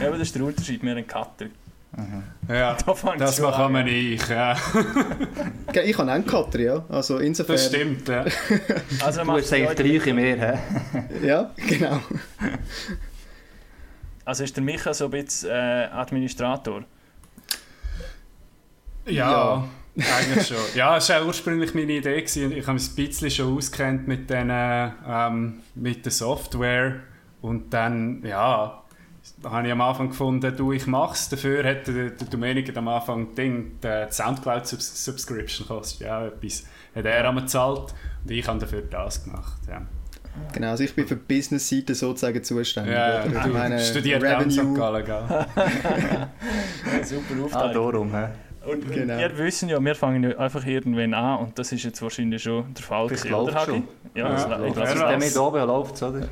Ja, aber das ist der Unterschied, wir haben einen Cutter. Ja, Da fängt das schon mache an. man ich. Ja. Ich habe einen Cutter, ja. Also insofern... Das stimmt. Ja. Also Du hast eigentlich wie mir, hä? Ja, genau. Also ist der Micha so ein bisschen äh, Administrator? Ja, eigentlich schon. Ja, das war ursprünglich meine Idee. Gewesen. Ich habe mich ein bisschen schon auskennt mit, den, ähm, mit der Software. Und dann, ja, habe ich am Anfang gefunden, du, ich mache es. Dafür hat der, der Domenico am Anfang Ding, die Soundcloud-Subscription kostet ja etwas. Hat er einmal gezahlt und ich habe dafür das gemacht. Ja, Genau, also ich bin für die Business-Seite sozusagen zuständig. ja oder? Ich du meine, studiert auch in St. Revenue. Gallen, gell? Ja, super Ah, Aufteilung. darum, hä? Und Genau. wir wissen ja, wir fangen ja einfach irgendwann an und das ist jetzt wahrscheinlich schon der Fall Ich gewesen, glaub oder Hagi? schon. Ja, Ja, das, ich ich glaub glaube, dass mit du oben läuft es, oder?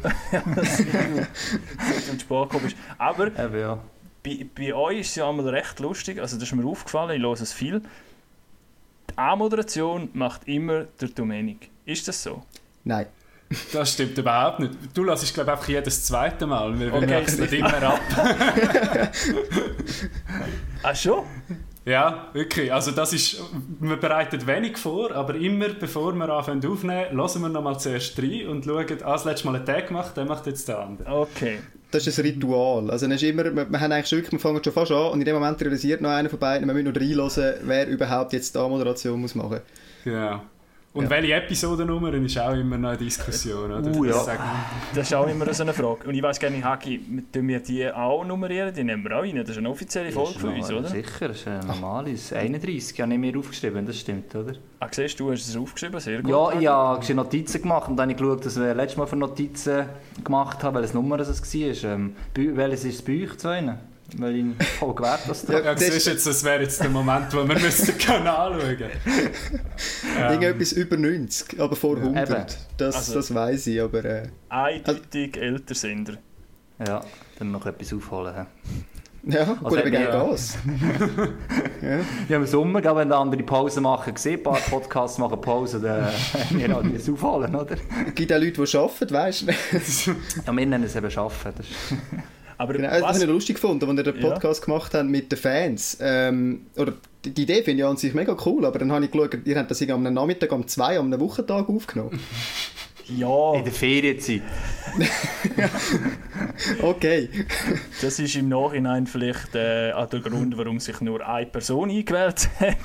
zum Sport bist. Aber Eben, ja. bei, bei euch ist es ja einmal recht lustig, also das ist mir aufgefallen, ich höre es viel. Die A-Moderation macht immer der Domenik. Ist das so? Nein. Das stimmt überhaupt nicht. Du lässt, glaube ich, einfach jedes zweite Mal. Wir, wir Okay. wechseln immer ab. Ah, schon? Ja, wirklich. Also das ist, man bereitet wenig vor, aber immer bevor wir anfangen aufnehmen, hören wir nochmal zuerst rein und schauen, ah, das letzte Mal einen Tag gemacht, der macht jetzt der andere. Okay. Das ist ein Ritual. Also, dann ist immer, wir, wir haben eigentlich schon wirklich, wir fangen schon fast an und in dem Moment realisiert noch einer von beiden, wir müssen noch reinhören, wer überhaupt jetzt die Moderation muss machen Genau. Und Ja. welche Episodennummer ist auch immer noch eine Diskussion, oder? Uh, ja. Das sagen- Das ist auch immer so eine Frage. Und ich weiß gerne, Hagi, tun wir die auch nummerieren? Die nehmen wir auch rein. Das ist eine offizielle Folge von uns, oder? Sicher, das ist ein normales. 31 habe ich mir aufgeschrieben, das stimmt, oder? Ah, siehst du, du hast es aufgeschrieben, sehr gut. Ja, ich habe Notizen gemacht und dann habe ich geschaut, was ich letztes Mal für Notizen gemacht habe, welches Nummer es war. Ähm, welches ist es bei euch zu Ihnen? Weil ich voll gewährt, dass da... Ja, Ja, das- jetzt, das wäre jetzt der Moment, wo wir müssen den Kanal schauen ähm, Irgendetwas über 90, aber vor 100. Eben. Das, Also- das weiß ich, aber... Äh, Eindeutig älter Sender. Ja, dann noch etwas aufholen. hä? ja, gut, Also, aber ja. gerne Gas. ja. Ja, im Sommer, wenn andere Pause machen, gesehen, ein paar Podcasts machen Pause, dann haben wir halt das aufholen, oder? Es gibt auch Leute, die arbeiten, weißt du? Ja, wir nennen es eben Schaffen. Das. Aber Genau, das was, habe ich lustig gefunden, als wir den Ja. Podcast gemacht haben mit den Fans. Ähm, oder die, die Idee finde ich an sich mega cool, aber dann habe ich geschaut, ihr habt das irgendwie am Nachmittag, am 2, am Wochentag aufgenommen. ja, In der Ferienzeit. Okay. das ist im Nachhinein vielleicht äh, auch der Grund, warum sich nur eine Person eingewählt hat.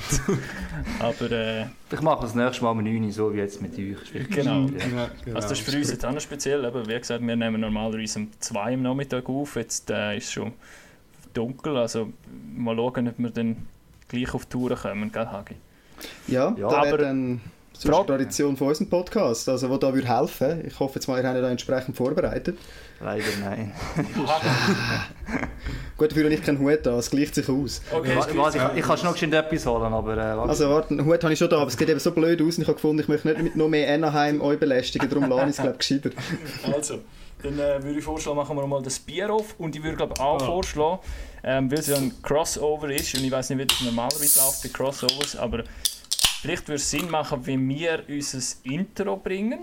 Aber äh, Ich mache das nächste Mal um 9 Uhr, so wie jetzt mit euch. Genau. schwierig. ja, genau. also das ist für uns jetzt auch noch speziell. Eben, wie gesagt, wir nehmen normalerweise um 2 am Nachmittag auf. Jetzt äh, ist es schon dunkel. Also mal schauen, ob wir dann gleich auf die Tour kommen, gell, Hagi? Ja, Ja, da aber- dann so eine Frage- Tradition von unserem Podcast, also wo da würde helfen. Ich hoffe jetzt mal, ihr habt euch da entsprechend vorbereitet. Leider nein. Gut, dafür habe ich keinen Hut an, es gleicht sich aus. Okay, Warte, warte, ich, ich kann schon noch schnell etwas holen, aber... Äh, warte. Also warte, einen Hut habe ich schon da, aber es geht eben so blöd aus und ich habe gefunden, ich möchte nicht mit noch mehr Anaheim euch belästigen, darum lasse ich es, glaube ich, gescheiter. Also, dann äh, würde ich vorschlagen, machen wir mal das Bier auf. Und ich würde glaube auch Ah. vorschlagen, ähm, weil es ja ein Crossover ist, und ich weiß nicht, wie das normalerweise läuft bei Crossovers, aber vielleicht würde es Sinn machen, wenn wir unser Intro bringen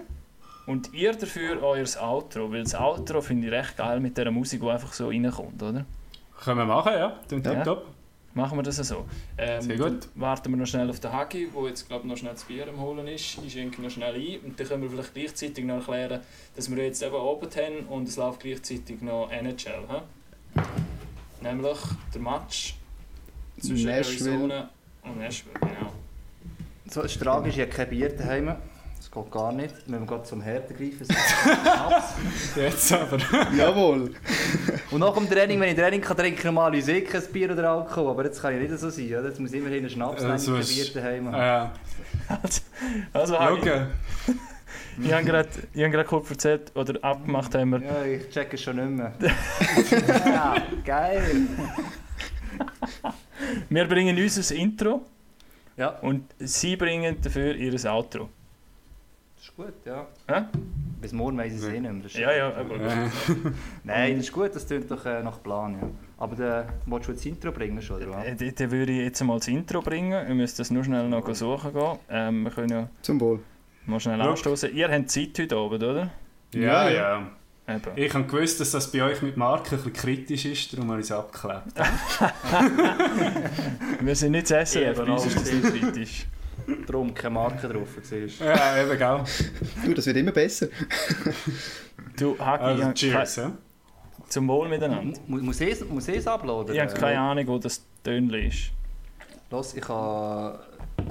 und ihr dafür euer Outro. Weil das Outro finde ich recht geil mit dieser Musik, die einfach so reinkommt, oder? Können wir machen, ja. Klingt Ja. top. Machen wir das so. Ähm, Sehr gut. dann Warten wir noch schnell auf den Hagi, der jetzt glaube noch schnell das Bier am Holen ist. Ich schenke noch schnell ein und dann können wir vielleicht gleichzeitig noch erklären, dass wir jetzt eben oben haben und es läuft gleichzeitig noch NHL. He? Nämlich der Match zwischen Nashville. Arizona und Nashville. Genau. So, das ist tragisch, ich habe kein Bier daheim. Das geht gar nicht. Wenn wir gerade zum Härten greifen. Jetzt aber. Jawohl. Und nach dem Training, wenn ich Training kann, trinke ich normalerweise eh kein Bier oder Alkohol. Aber jetzt kann ich nicht so sein. Oder? Jetzt muss ich immerhin einen Schnaps Ja, nehmen, so kein ist- Bier daheim. Ja. Also, also Schauen. ich habe gerade gerade kurz erzählt, oder abgemacht haben wir, Ja, ich check es schon nicht mehr. ja, geil. wir bringen unser Intro Ja, und sie bringen dafür ihr Outro. das ist gut, ja. Hä? Bis morgen weiss ich es eh nicht mehr. Ja, ja, aber Äh, Nein, das ist gut, das klingt doch äh, nach Plan, ja. Aber dann willst du das Intro bringen schon, oder was? Äh, Dann würde ich jetzt mal das Intro bringen. Wir müssen das nur schnell noch suchen gehen. Ähm, wir können ja Zum Wohl. mal schnell anstoßen. Ihr habt Zeit heute Abend, oder? ja, Ja, ja. Eben. Ich habe gewusst, dass das bei euch mit Marken ein bisschen kritisch ist, darum habe ich es abgeklebt. Wir sind nicht das SRF, Eben, bei uns ist das nicht kritisch. Darum keine Marke drauf. siehst. Ja, eben, gell. Du, das wird immer besser. Du, Hagi, Also, cheers, ja. zum Wohl miteinander. Mu- Muss ich muss ich es uploaden? Ich habe keine Ahnung, wo das Tönchen ist. Los, ich habe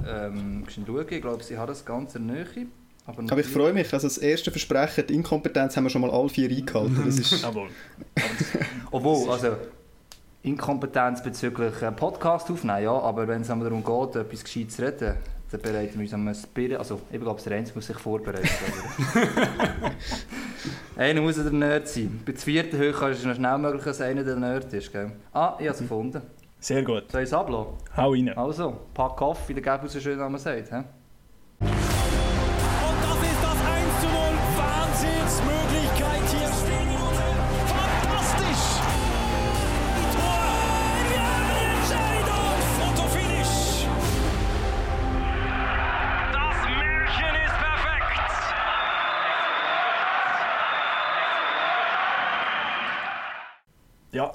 ähm, schauen. Ich glaube, sie haben das Ganze in der Nähe. Aber, Aber ich freue mich, also das erste Versprechen, die Inkompetenz haben wir schon mal alle vier eingehalten. Das ist. Obwohl, also Inkompetenz bezüglich äh, Podcast aufnehmen, ja, aber wenn es einmal darum geht, etwas Gescheites zu reden, dann bereiten wir uns am Spirit, also ich glaube, der Renz muss sich vorbereiten. einer muss der Nerd sein. Bei der vierten Höhe ist es noch schnell möglich, dass einer der Nerd ist. Gell? Ah, ich habe es gefunden. Sehr gut. Soll ich es ablassen? Hau rein. Also, pack auf, wie der Gäbe so schön einmal sagt. He?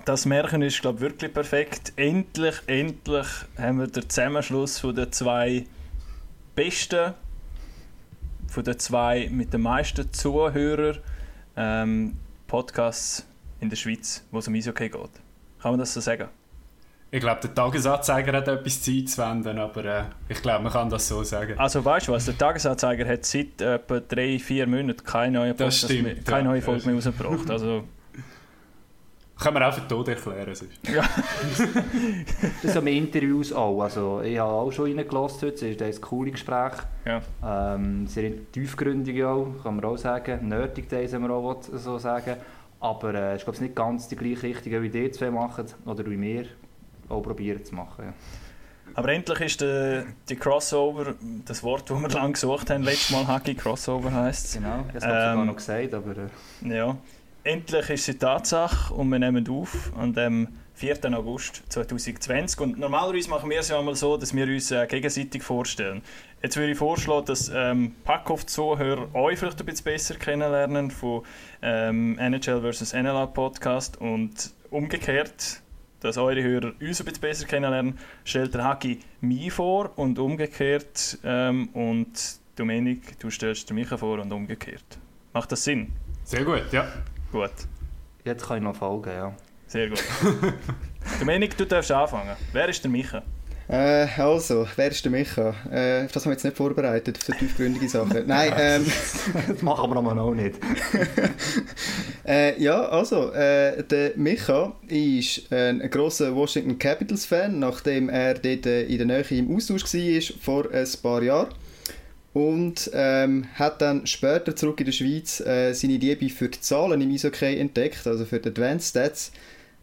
Das Märchen ist, glaube ich, wirklich perfekt. Endlich, endlich haben wir den Zusammenschluss von den zwei besten, von den zwei mit den meisten Zuhörern ähm, Podcasts in der Schweiz, wo es um Eishockey geht. Kann man das so sagen? Ich glaube, der Tagesanzeiger hat etwas Zeit zu wenden, aber äh, ich glaube, man kann das so sagen. Also weißt du was, der Tagesanzeiger hat seit etwa drei, vier Monaten keine neue, Podcast stimmt, mehr, keine ja. neue Folge mehr rausgebracht. Also, Können wir auch für tot erklären. sonst. Das haben wir Interviews auch. Also, ich habe auch schon reingelassen heute. Es ist ein cooles Gespräch. ja. Ähm, sehr tiefgründig auch, kann man auch sagen. Nerdig Days haben wir auch so sagen. Aber äh, ich glaube, es ist nicht ganz die gleiche Richtung, wie die zwei machen. Oder wie wir auch probieren zu machen. Ja. Aber endlich ist der, die Crossover, das Wort, das wir lange gesucht haben, letztes Mal Hacky Crossover heisst Genau, das habe ich sogar Ähm, noch gesagt. Aber, äh, Ja. Endlich ist sie Tatsache und wir nehmen auf an dem 4. August 2020. Und normalerweise machen wir es ja einmal so, dass wir uns äh, gegenseitig vorstellen. Jetzt würde ich vorschlagen, dass ähm, Packoff-Zuhörer euch vielleicht ein bisschen besser kennenlernen von ähm, NHL vs. NLA Podcast und umgekehrt, dass eure Hörer uns ein bisschen besser kennenlernen, stellt der Haki mich vor und umgekehrt ähm, und Dominik, du stellst mich vor und umgekehrt. Macht das Sinn? Sehr gut, ja. Gut. jetzt kann ich noch folgen, ja. Sehr gut. Dominik, du darfst anfangen. Wer ist der Micha? äh, also, wer ist der Micha? Äh, auf das haben wir jetzt nicht vorbereitet, für tiefgründige Sachen. Nein, ähm, Das machen wir aber noch nicht. Äh, ja, also, äh, der Micha ist ein, ein grosser Washington Capitals-Fan, nachdem er dort äh, in der Nähe im Austausch war vor ein paar Jahren. Und ähm, hat dann später zurück in der Schweiz äh, seine Liebe für die Zahlen im Eishockey entdeckt, also für die Advanced Stats.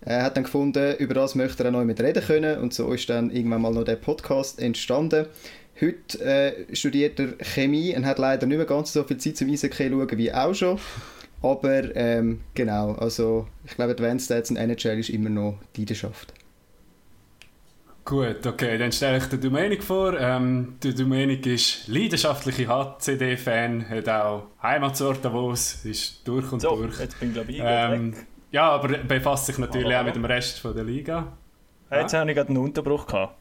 Er hat dann gefunden, über das möchte er auch noch mit reden können und so ist dann irgendwann mal noch der Podcast entstanden. Heute äh, studiert er Chemie und hat leider nicht mehr ganz so viel Zeit zum Eishockey schauen wie auch schon. Aber ähm, genau, also ich glaube, Advanced Stats und NHL ist immer noch die Leidenschaft. Gut, okay, dann stelle ich den Domenik vor. Ähm, der Domenik ist leidenschaftlicher HCD-Fan, hat auch Heimatsort Davos, ist durch und So, durch. jetzt bin ich glaube ich Ähm, ja, aber befasst sich natürlich Aber- auch mit dem Rest von der Liga. Jetzt habe ich gerade einen Unterbruch gehabt.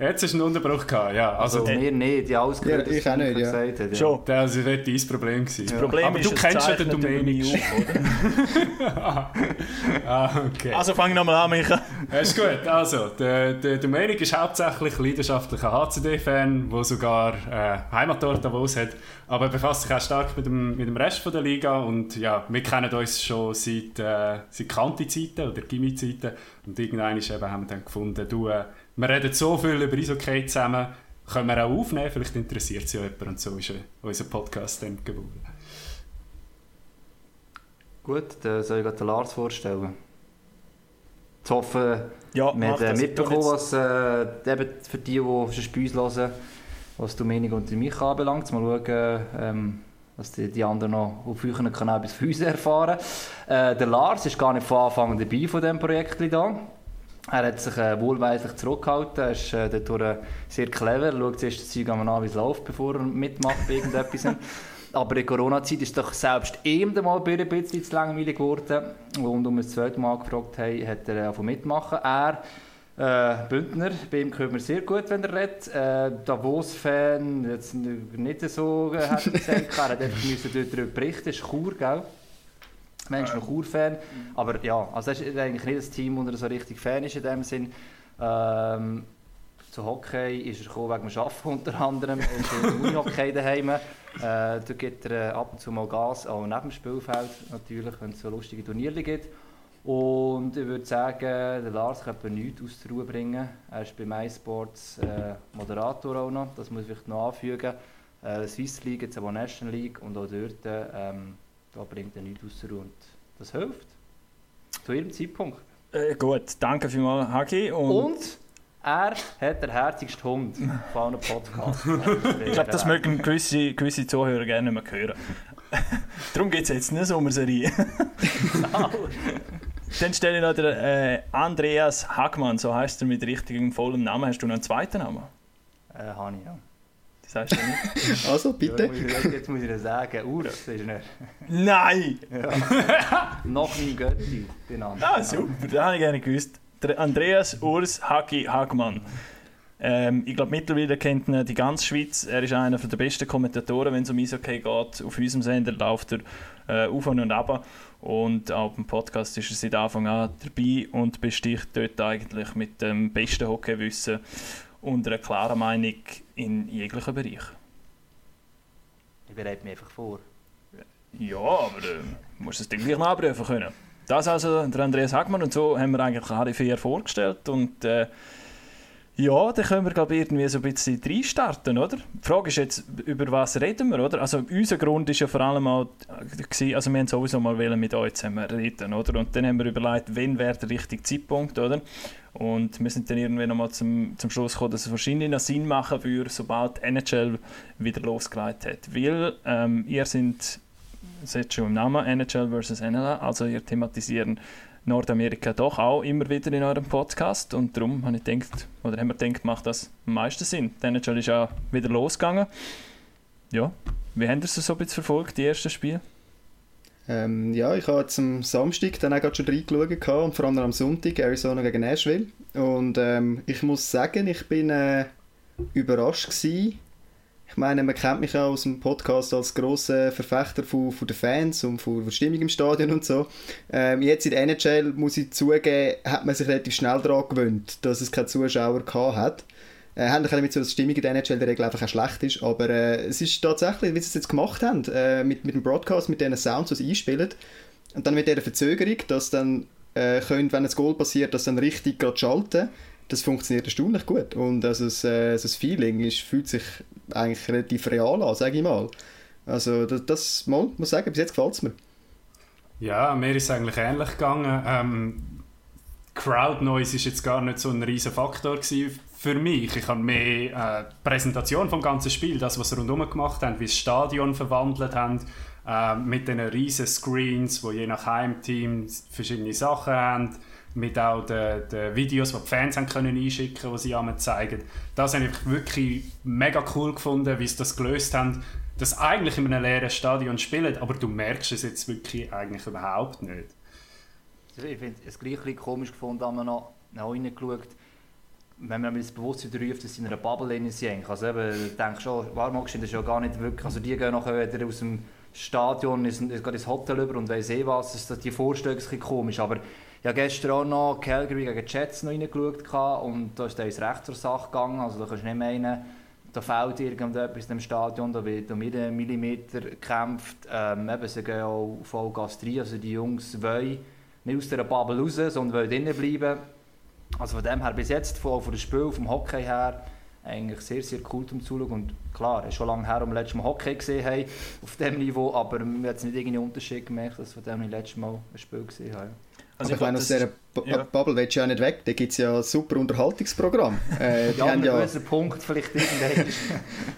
Jetzt ist ein Unterbruch gehabt, ja. Also, Also, wir nicht, ja, alles Ja, ich auch nicht, ja. gesagt hat, ja. Schon. das wird dein Problem gewesen. Das Problem aber ist, du es kennst ja den oder? ah, okay. Also fang nochmal an, Micha. Ja, ist gut. Also, der, der Domenik ist hauptsächlich leidenschaftlicher HCD-Fan, der sogar äh, Heimatort Davos hat. Aber er befasst sich auch stark mit dem, mit dem Rest von der Liga. Und ja, wir kennen uns schon seit, äh, seit Kanti-Zeiten oder Gimmi-Zeiten. Und irgendwann ist eben, haben wir dann gefunden, du, äh, wir reden so viel über Eishockey zusammen, können wir auch aufnehmen, vielleicht interessiert es ja jemand. Und so ist äh, unser Podcast dann geboren. Gut, dann soll ich gerade den Lars vorstellen. Ich hoffe, Ja, wir haben mitbekommen, was äh, eben für die, die schon bei uns hören, was Dominik und mich anbelangt. Mal schauen, ähm, was die, die anderen noch auf euren Kanal bis für uns erfahren. Äh, der Lars ist gar nicht von Anfang an dabei von diesem Projekt hier. Er hat sich äh, wohlweislich zurückgehalten, er ist äh, dadurch äh, sehr clever, er schaut zuerst das Zeug an, wie es läuft, bevor er mitmacht bei irgendetwas. Aber in Corona-Zeit ist doch selbst ihm mal ein bisschen zu langweilig geworden. Und um das zweite Mal gefragt haben, hat er von mitmachen. Er, äh, Bündner, bei ihm hört man sehr gut, wenn er redet. Äh, Davos-Fan, jetzt nicht so, äh, hat er gesagt. er hat einfach müssen darüber berichten, ist Chur, gell? Mensch, noch Chur-Fan. Aber ja, also das ist eigentlich nicht das Team, wo er so richtig Fan ist in dem Sinn. Ähm, zu Hockey ist er gekommen wegen dem Arbeiten unter anderem. Er ist im Unihockey daheim. Äh, da gibt er äh, ab und zu mal Gas, auch neben dem Spielfeld natürlich, wenn es so lustige Turniere gibt. Und ich würde sagen, der Lars kann etwa nichts aus der Ruhe bringen. Er ist bei MySports äh, Moderator auch noch, das muss ich noch anfügen. Äh, Swiss League, jetzt aber National League und auch dort ähm, da bringt er nichts aus der Ruhe. Und das hilft. Zu jedem Zeitpunkt. Äh, gut, danke vielmals, Hagi. Und, Und er hat den herzigsten Hund von einem Podcast. ich glaube, das mögen gewisse, gewisse Zuhörer gerne nicht mehr hören. Darum gibt es jetzt eine Sommerserie. Dann stelle ich noch den äh, Andreas Hagmann, so heißt er mit richtigem vollem Namen. Hast du noch einen zweiten Namen? Äh, habe ich, ja. Das heißt ja nicht. Also, bitte. Jetzt muss ich, jetzt muss ich dir sagen, Urs ist nicht. Nein! Nach meinem Götti benannt. Ah, super, das habe ich gerne gewusst. Der Andreas Urs Hagi Hagmann. Ähm, ich glaube, mittlerweile kennt ihn die ganze Schweiz. Er ist einer der besten Kommentatoren, wenn es um Eishockey geht. Auf unserem Sender läuft er äh, auf und ab. Und auch beim Podcast ist er seit Anfang an dabei und besticht dort eigentlich mit dem besten Hockeywissen und einer klaren Meinung in jeglichen Bereich. Ich bereite mich einfach vor. Ja, aber äh, du musst es dann gleich nachprüfen können. Das also der Andreas Hagmann und so haben wir eigentlich vier vorgestellt und äh, ja, dann können wir glaube ich irgendwie so ein bisschen reinstarten, oder? Die Frage ist jetzt, über was reden wir, oder? Also unser Grund ist ja vor allem auch, gewesen, also wir haben sowieso mal mit euch zusammen reden, oder? Und dann haben wir überlegt, wann wäre der richtige Zeitpunkt, oder? Und wir sind dann irgendwie nochmal zum, zum Schluss gekommen, dass es wahrscheinlich noch Sinn machen würde, sobald NHL wieder losgelegt hat. Weil ähm, ihr sind, es steht schon im Namen, NHL versus NLA, also ihr thematisieren Nordamerika doch auch immer wieder in eurem Podcast und darum habe ich gedacht, oder haben wir gedacht, macht das am meisten Sinn. Die NHL ist ja wieder losgegangen. Ja, wie habt ihr es so ein bisschen verfolgt, die ersten Spiele? Ähm, ja, ich habe jetzt am Samstag dann auch schon reingeschaut und vor allem am Sonntag Arizona gegen Nashville. Und ähm, ich muss sagen, ich bin äh, überrascht gewesen. Ich meine, man kennt mich ja aus dem Podcast als grosser Verfechter von, von den Fans und von der Stimmung im Stadion und so. Ähm, jetzt in der NHL, muss ich zugeben, hat man sich relativ schnell daran gewöhnt, dass es keine Zuschauer gehabt hat. Äh, haben damit so, dass die Stimmung in der NHL der Regel einfach auch schlecht ist, aber äh, es ist tatsächlich, wie sie es jetzt gemacht haben, äh, mit, mit dem Broadcast, mit diesen Sounds, die sie einspielen, und dann mit dieser Verzögerung, dass dann, äh, können, wenn ein Goal passiert, das dann richtig gerade schalten, das funktioniert erstaunlich gut. Und also das, äh, das Feeling ist, fühlt sich eigentlich relativ real an, sage ich mal. Also das, das mal, muss ich sagen, bis jetzt gefällt es mir. Ja, mir ist es eigentlich ähnlich gegangen. Ähm, Crowd Noise ist jetzt gar nicht so ein riesen Faktor für mich. Ich habe mehr äh, Präsentation vom ganzen Spiel, das, was sie rundherum gemacht haben, wie das Stadion verwandelt haben, äh, mit den riesen Screens, wo je nach Heimteam verschiedene Sachen haben, mit auch den, den Videos, die die Fans haben können einschicken, die sie einmal zeigen. Das habe ich wirklich mega cool gefunden, wie sie das gelöst haben, dass eigentlich in einem leeren Stadion spielen, aber du merkst es jetzt wirklich eigentlich überhaupt nicht. Ich finde es gleich komisch gefunden, als man noch, noch reingeschaut wenn man das bewusst wieder ruft, dass sie in einer Bubble sind. Also eben, ich denke schon, Warmokschen ist ja gar nicht wirklich, also die gehen nachher wieder aus dem Stadion, ins, ins Hotel über und weiss eh was, ist die Vorstellung ist ein komisch, aber ich habe gestern auch noch Calgary gegen Jets noch reingeschaut und da ist ins Recht zur Sache gegangen, also da kannst du nicht meinen, da fehlt irgendetwas in dem Stadion, da wird um jeden Millimeter gekämpft, ähm, eben, sie gehen auch Vollgas rein, also die Jungs wollen nicht aus dieser Bubble raus, sondern wollen drinnen bleiben also von dem her bis jetzt, von, von dem Spiel, vom Hockey her, eigentlich sehr, sehr cool zum Zuschauen. Und klar, es ist schon lange her, als wir letztes Mal Hockey gesehen haben, auf diesem Niveau, aber wir haben jetzt nicht irgendeinen Unterschied gemerkt, dass wir von dem letztes Mal ein Spiel gesehen haben. Also aber ich meine, aus dieser ja. Bubble willst du ja nicht weg, da gibt es ja ein super Unterhaltungsprogramm. Äh, ja, haben ja einen Punkt vielleicht irgendwann.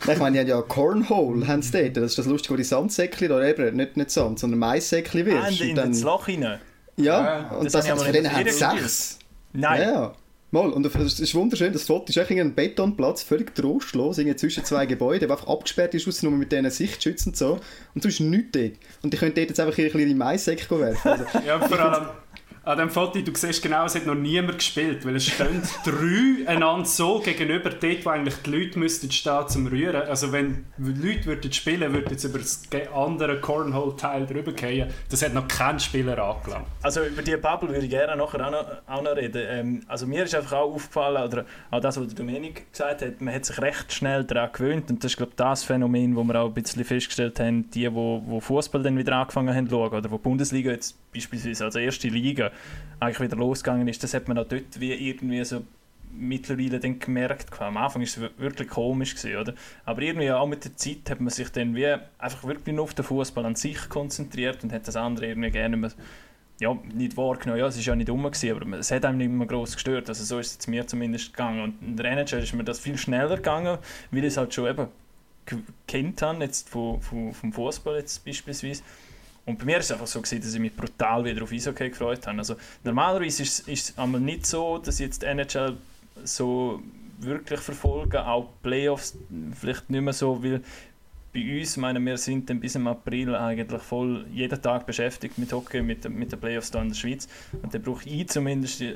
ich meine, die haben ja Cornhole, haben sie dort. das ist das Lustige, wo die Sandsäckchen, oder eben, nicht, nicht Sand, sondern Maissäckchen wirst. Ah, in, in dann, das Loch rein? Ja, ja und das, das, das von denen haben sechs. Nein. Ja, Mal, und es ist wunderschön, das Foto ist eigentlich ein Betonplatz, völlig trostlos, irgendwie zwischen zwei Gebäuden, der einfach abgesperrt ist, ausgenommen mit diesen Sichtschützen und so. Und sonst nichts dort. Und die können dort jetzt einfach ihre Maissäcke werfen. Also, ja, vor allem, an dem Foto, du siehst genau, es hat noch niemand gespielt, weil es stehen drei einander so gegenüber, dort, wo eigentlich die Leute müssten stehen zum Rühren. Also wenn Leute würden spielen, würden sie über das andere Cornhole-Teil drüber gehen. Das hat noch kein Spieler angelangt. Also über die Bubble würde ich gerne nachher auch noch, auch noch reden. Ähm, also mir ist einfach auch aufgefallen, oder auch das, was der Dominik gesagt hat, man hat sich recht schnell daran gewöhnt und das ist glaube ich das Phänomen, wo wir auch ein bisschen festgestellt haben, die, die, die Fußball dann wieder angefangen haben zu schauen, oder wo die Bundesliga jetzt beispielsweise als erste Liga eigentlich wieder losgegangen ist, das hat man auch dort wie irgendwie so mittlerweile dann gemerkt. Am Anfang war es wirklich komisch, gewesen, oder? aber irgendwie auch mit der Zeit hat man sich dann wie einfach wirklich nur auf den Fußball an sich konzentriert und hat das andere irgendwie gerne mehr, ja, nicht wahrgenommen. Ja, es war ja nicht dumm, aber es hat einem nicht mehr groß gestört. Also so ist es mir zumindest gegangen. Und in der NHL ist mir das viel schneller gegangen, weil ich es halt schon eben kennt habe, jetzt vom, vom, vom Fußball jetzt beispielsweise. Und bei mir war es einfach so, gewesen, dass ich mich brutal wieder auf Eishockey gefreut habe. Also, normalerweise ist, es einmal nicht so, dass ich jetzt die NHL so wirklich verfolge, auch Playoffs vielleicht nicht mehr so, weil bei uns, meine wir sind dann bis im April eigentlich voll jeden Tag beschäftigt mit Hockey, mit, mit den Playoffs hier in der Schweiz. Und dann brauche ich zumindest äh,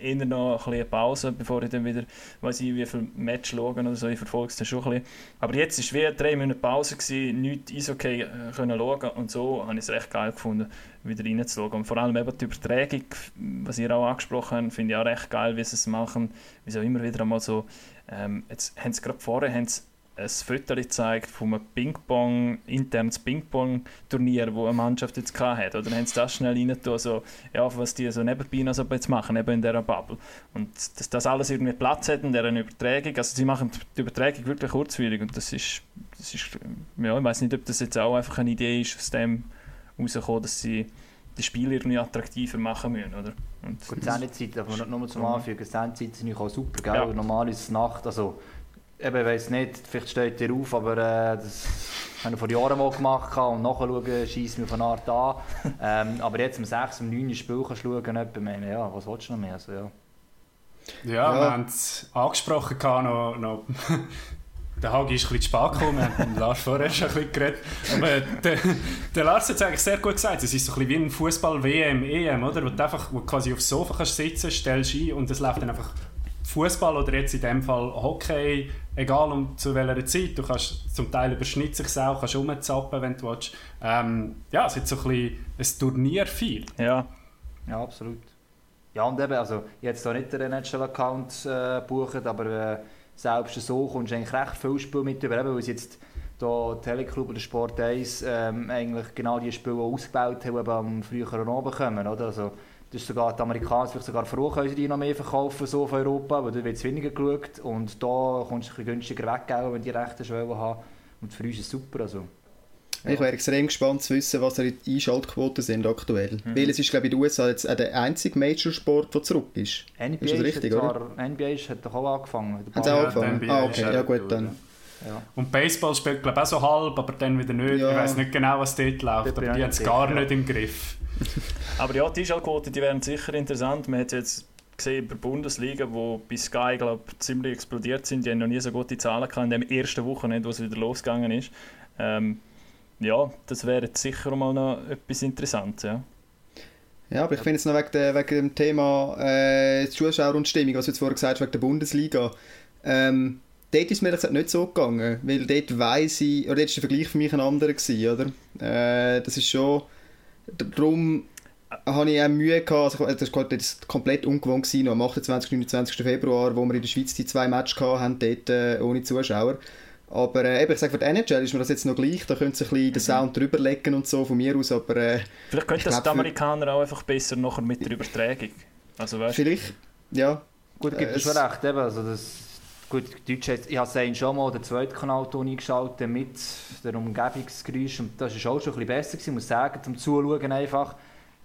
eher noch ein eine Pause, bevor ich dann wieder, weiß ich, wie viele Match schaue oder so. Ich verfolge es dann schon ein bisschen. Aber jetzt war es wie drei Minuten Pause, gewesen, nichts Eishockey äh, können schauen und so habe ich es recht geil gefunden, wieder reinzuschauen. Und vor allem eben die Übertragung, was ihr auch angesprochen habt, finde ich auch recht geil, wie sie es machen. Wie sie auch immer wieder einmal so, ähm, jetzt haben sie gerade vorher, haben sie ein Foto gezeigt von einem Ping-Pong, internes Ping-Pong-Turnier, das eine Mannschaft jetzt hatte. Oder haben sie das schnell rein so, ja, was die so nebenbei noch so jetzt machen, eben in dieser Bubble. Und dass das alles irgendwie Platz hat in dieser Übertragung, also sie machen die Übertragung wirklich kurzweilig und das ist, das ist ja, ich weiß nicht, ob das jetzt auch einfach eine Idee ist, aus dem rausgekommen, dass sie die Spiele irgendwie attraktiver machen müssen, oder? Und Gut, Sendezeit, aber nur zum Anfügen, Sendezeit sind auch super, gell? Ja. Normal ist es Nacht, also eben, ich weiß nicht, vielleicht steht ihr auf, aber äh, das habe ich vor Jahren mal gemacht und nachschauen, schießt mir von Art an. ähm, aber jetzt um 6, um 9 Spiel kannst du schauen, meine, ja, was willst du noch mehr? Also, ja. Ja, ja, wir haben es angesprochen, noch, noch der Hagi ist ein bisschen spät gekommen, wir haben mit Lars vorher schon ein bisschen geredet. Aber der, der Lars hat es eigentlich sehr gut gesagt, es ist so ein bisschen wie ein Fußball-WM, EM, oder? Wo du einfach wo du quasi aufs Sofa kannst sitzen, stellst ein und es läuft dann einfach Fußball oder jetzt in dem Fall Hockey, egal um zu welcher Zeit, du kannst zum Teil überschnitzt sich auch, kannst rumzappen, wenn du willst. Ähm, ja, es ist so ein bisschen ein Turnier viel. Ja. Ja, absolut. Ja, und eben, also, ich jetzt hier nicht den NHL-Account äh, buchen, aber äh, selbst so kommst du eigentlich recht viel Spiel mit über, weil es jetzt da Teleclub oder Sport 1 ähm, eigentlich genau die Spiele ausgebaut haben, die am früheren Abend kommen, oder? Also, das ist sogar die Amerikaner vielleicht sogar froh, können sie die noch mehr verkaufen so von Europa, weil da wird es weniger geschaut und da kommst du ein günstiger weg, wenn die Rechte Schwelle haben. Und für uns ist es super. Also. Ja. Ich wäre extrem gespannt zu wissen, was die Einschaltquoten sind aktuell. Mhm. Weil es ist, glaube ich, in den USA jetzt der einzige Major-Sport, der zurück ist. NBA ist das richtig, oder? NBA hat doch auch angefangen. Hat auch angefangen? Ah, okay, ja gut, dann. Ja. Und Baseball spielt glaube ich auch so halb, aber dann wieder nicht. Ja. Ich weiß nicht genau, was dort läuft, aber die haben es gar nicht im Griff. Aber ja, die Einschaltquoten, die wären sicher interessant. Man hat jetzt gesehen bei der Bundesliga, wo bei Sky glaub, ziemlich explodiert sind. Die haben noch nie so gute Zahlen gehabt in der ersten Woche, nicht, wo es wieder losgegangen ist. Ähm, ja, das wäre jetzt sicher mal noch etwas Interessantes. Ja. Ja, aber ich finde es noch wegen, der, wegen dem Thema äh, Zuschauer und Stimmung, was du jetzt vorher gesagt hast, wegen der Bundesliga. Ähm, dort ist mir das nicht so gegangen, weil dort weiss ich, oder dort war der Vergleich für mich ein anderer, gewesen, oder? Äh, das ist schon darum habe ich auch Mühe gehabt, also das war komplett ungewohnt gewesen, am 28. und 29. Februar, wo wir in der Schweiz die zwei Matches hatten, dort äh, ohne Zuschauer. Aber äh, eben, ich sage, für die NHL ist mir das jetzt noch gleich, da können sie ein bisschen den mhm. Sound drüber legen und so von mir aus, aber... Äh, Vielleicht könnten das die Amerikaner auch einfach besser nachher mit der Übertragung. Also, weißt, Vielleicht, ja. Gut, gibt es schon recht, eben, also das Gut, Deutsch hat, ich habe schon mal den zweiten Kanal eingeschaltet mit der Umgebungsgeräusch und das war auch schon ein bisschen besser, gewesen, muss sagen, zum Zuschauen einfach.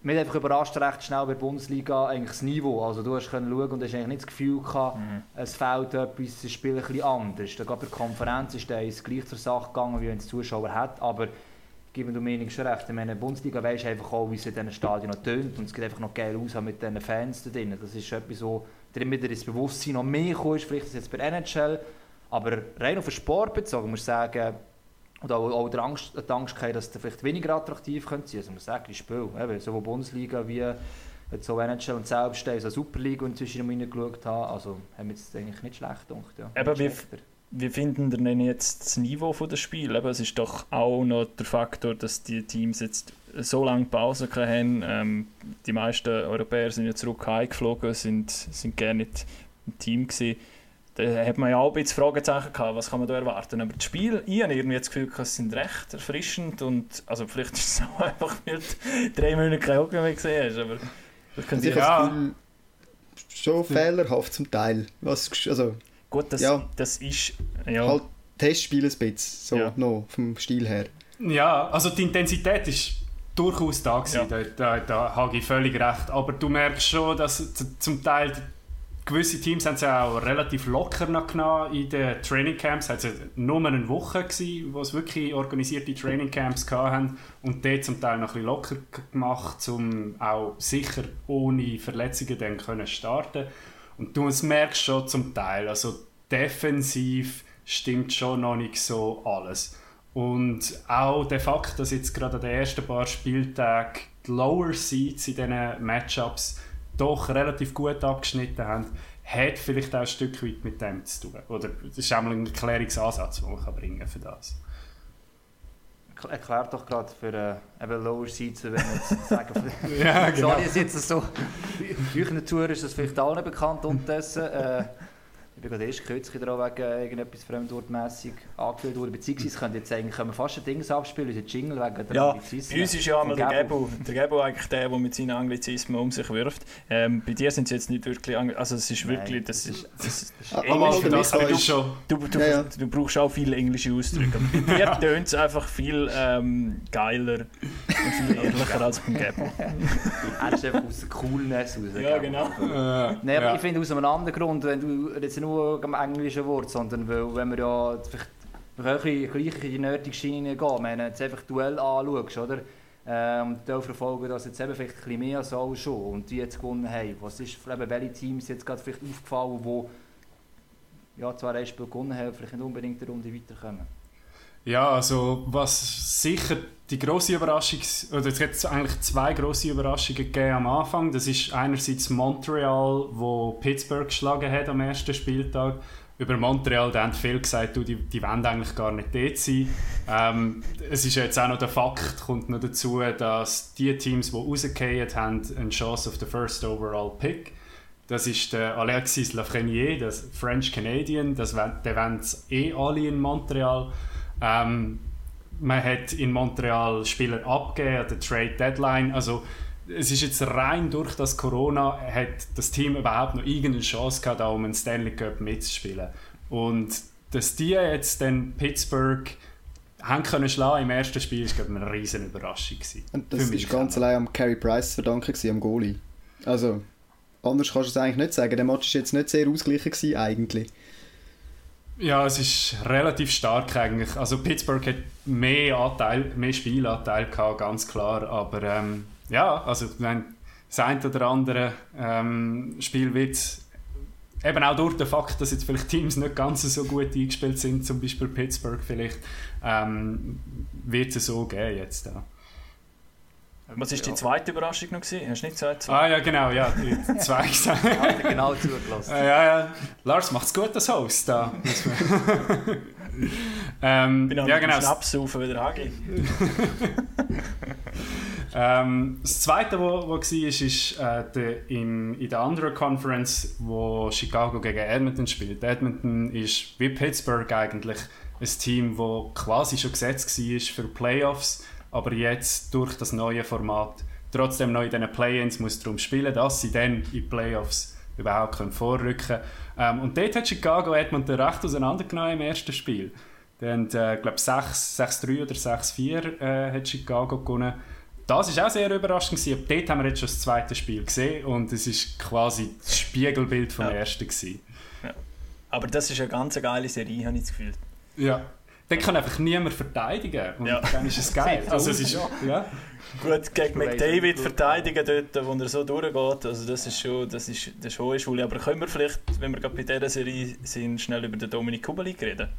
Mich einfach überrascht recht schnell bei der Bundesliga eigentlich das Niveau. Also du hast können schauen und hast eigentlich nicht das Gefühl gehabt, mhm. es fehlt etwas, das Spiel ein bisschen anders. Da bei der Konferenz ist es gleich zur Sache gegangen, wie wenn es Zuschauer hat, aber gebe Dominik schon recht. In der Bundesliga weisst du einfach auch, wie es in diesen Stadien noch tönt und es sieht einfach noch geil aus mit diesen Fans da drin. Das ist etwas, wo drin wieder ins Bewusstsein noch mehr ist, vielleicht ist es jetzt bei NHL, aber rein auf den Sport bezogen muss ich sagen, oder auch, auch die Angst, die Angst gehabt, dass es vielleicht weniger attraktiv könnte sein. Also man sagen, die Spiele, eben, sowohl Bundesliga wie so NHL und selbst in so Superliga inzwischen noch reingeschaut habe, also haben wir jetzt eigentlich nicht schlecht gedacht. Ja. Eben, wie-. Wie finden denn jetzt das Niveau des Spiels? Eben, es ist doch auch noch der Faktor, dass die Teams jetzt so lange Pause haben. Ähm, die meisten Europäer sind ja zurück heimgeflogen, sind, sind gerne nicht im Team gewesen. Da hat man ja auch ein bisschen Fragezeichen gehabt, was kann man da erwarten. Aber das Spiel, ich habe irgendwie das Gefühl, es sind recht erfrischend und also vielleicht ist es auch einfach, weil du drei Monate kein Hockey mehr gesehen hast, aber das können Also ich Ja. Gefühl, schon fehlerhaft zum Teil. Was, also Gut, das, Ja. das ist ja, halt Testspiel ein bisschen, so Ja. noch vom Stil her. Ja, also die Intensität ist durchaus da gewesen, Ja. da, da, da habe ich völlig recht. Aber du merkst schon, dass zum Teil gewisse Teams haben es ja auch relativ locker noch genommen in den Trainingcamps. Es war nur eine Woche, gewesen, wo es wirklich organisierte Trainingcamps hatten und dort zum Teil noch ein bisschen locker gemacht, um auch sicher ohne Verletzungen dann können starten Und du merkst schon zum Teil, also defensiv stimmt schon noch nicht so alles. Und auch der Fakt, dass jetzt gerade an den ersten paar Spieltagen die Lower Seeds in diesen Matchups doch relativ gut abgeschnitten haben, hat vielleicht auch ein Stück weit mit dem zu tun. Oder das ist einmal ein Erklärungsansatz, den man kann bringen für das. Erkl- Erklärt doch gerade für äh, eben Lower Seats, wenn wir jetzt sagen, Ja, Sorry, es ist jetzt so. Früher Tour ist das vielleicht allen bekannt unterdessen. Äh, ich bin gerade erst kürzlich dran wegen irgendetwas fremdwortmässig angeführt worden. Beziehungsweise es könnte jetzt eigentlich können wir fast ein Ding abspielen, unser Jingle wegen der Ja, Anglizismen. bei uns ist ja einmal der. Gabo, der Gabo eigentlich der, der mit seinen Anglizismen um sich wirft. Ähm, bei dir sind es jetzt nicht wirklich, Angl also es ist Nein, wirklich, das das ist, ist- das ist Ah, Englisch für das ist- schon. Du, du, Ja, ja. du brauchst auch viele englische Ausdrücke. Aber bei dir tönt es einfach viel ähm, geiler und viel ehrlicher als beim Gabo. Er ist einfach aus der Coolness raus. Ja, Gabo. genau. Äh, Nein, aber ja. ich finde aus einem anderen Grund, wenn du jetzt nicht nur am englischen Wort, sondern weil, wenn wir ja vielleicht können gleich in die nötige Schiene gehen, wenn du jetzt einfach Duell anschaust, oder? Äh, und die verfolgen das jetzt eben vielleicht ein bisschen mehr als auch schon und die jetzt gewonnen haben. Was ist eben welche Teams jetzt gerade vielleicht aufgefallen, die ja, zwar ein Spiel gewonnen haben, vielleicht nicht unbedingt eine Runde weiterkommen? Ja, also was sicher die große Überraschung, oder es hat eigentlich zwei große Überraschungen am Anfang. Das ist einerseits Montreal, wo Pittsburgh geschlagen hat am ersten Spieltag. Über Montreal, haben viele gesagt, du, die, die wollen eigentlich gar nicht dort sein. Ähm, es ist jetzt auch noch der Fakt, kommt noch dazu, dass die Teams, die rausgefallen haben, eine Chance auf den First Overall Pick. Das ist der Alexis Lafreniere, das French Canadian, das, der wollen eh alle in Montreal. Ähm, man hat in Montreal Spieler abgegeben an der Trade Deadline. Also es ist jetzt rein durch das Corona hat das Team überhaupt noch irgendeine Chance gehabt, um einen Stanley Cup mitzuspielen. Und dass die jetzt dann Pittsburgh haben können schlagen im ersten Spiel, ist glaube ich, eine riesen Überraschung gewesen. Und das ist ganz allein am Carey Price zu verdanken, gewesen, am Goalie. Also, anders kannst du es eigentlich nicht sagen. Der Match war jetzt nicht sehr ausgeglichen, gewesen, eigentlich. Ja, es ist relativ stark eigentlich. Also Pittsburgh hat mehr, Anteil, mehr Spielanteil gehabt, ganz klar. Aber ähm, ja, also wenn das ein oder andere ähm, Spiel wird eben auch durch den Fakt, dass jetzt vielleicht Teams nicht ganz so gut eingespielt sind, zum Beispiel Pittsburgh vielleicht, ähm, wird es so geben jetzt. Ja. Was war die zweite Überraschung noch? Gewesen? Hast du nicht gesagt? Ah ja, genau, ja, die zwei gesagt. Genau zugelassen. Ja, ja. Lars macht's gut als Host da. ähm, bin auch ja, genau. Schnaps saufen wie der Hagi. Ähm, das zweite, was war, ist, ist äh, der, im, in der anderen Conference, wo Chicago gegen Edmonton spielt. Edmonton ist wie Pittsburgh eigentlich ein Team, das quasi schon gesetzt war für Playoffs, aber jetzt durch das neue Format trotzdem noch in diesen Play-Ins muss darum spielen, dass sie dann in die Playoffs überhaupt können vorrücken können. Ähm, und dort hat Chicago Edmonton recht auseinandergenommen im ersten Spiel. Dann, äh, glaube 6-3 oder 6-4 äh, hat Chicago gewonnen. Das war auch sehr überraschend. Gewesen. Aber dort haben wir jetzt schon das zweite Spiel gesehen und es ist quasi das Spiegelbild vom Ja. ersten. Gewesen. Aber das ist eine ganz geile Serie, habe ich das Gefühl. Ja. Den kann einfach niemand verteidigen. Und Ja. dann ist es geil. Also es ist, ja. Gut, gegen. McDavid verteidigen dort, wo er so durchgeht, also das ist schon, das ist, das ist hohe Schule. Aber können wir vielleicht, wenn wir gerade bei dieser Serie sind, schnell über den Dominik Kubelik reden?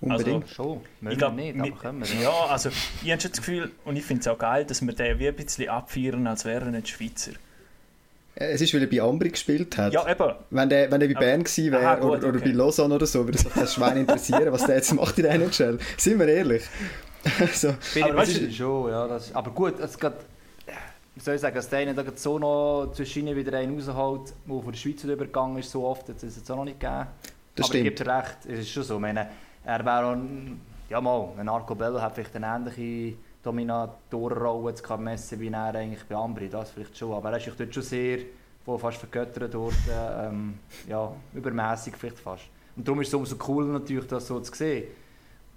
Unbedingt. Schon. Müssen Ich glaub, wir nicht, aber können wir. Ja, also ich habe schon das Gefühl, und ich finde es auch geil, dass wir den wie ein bisschen abfeiern, als wäre er nicht Schweizer. Äh, Es ist, weil er bei Ambri gespielt hat. Ja, eben. Wenn der, wenn der bei Aber- Bern gewesen wäre Aha, gut, oder, oder okay. bei Lausanne oder so, würde sich das Schwein interessieren, was der jetzt macht in der NHL. Sind wir ehrlich. Also, Aber ich weißt schon, ja. Das, aber gut, es geht, wie soll ich sagen, dass der eine da gerade so noch zwischen ihnen wieder einen rausholt, der von der Schweiz übergegangen ist, so oft, hat es jetzt auch noch nicht gegeben. das aber ich stimmt. gebe dir recht, es ist schon so. Ich meine, er wäre auch, ein- ja mal, ein Arco Bello hat vielleicht eine ähnliche Dominatorrolle zu messen wie er eigentlich bei Ambri, das vielleicht schon. Aber er ist dort schon sehr, wo fast vergöttert dort, ähm, ja, übermäßig vielleicht fast. Und darum ist es umso cooler natürlich, das so zu sehen.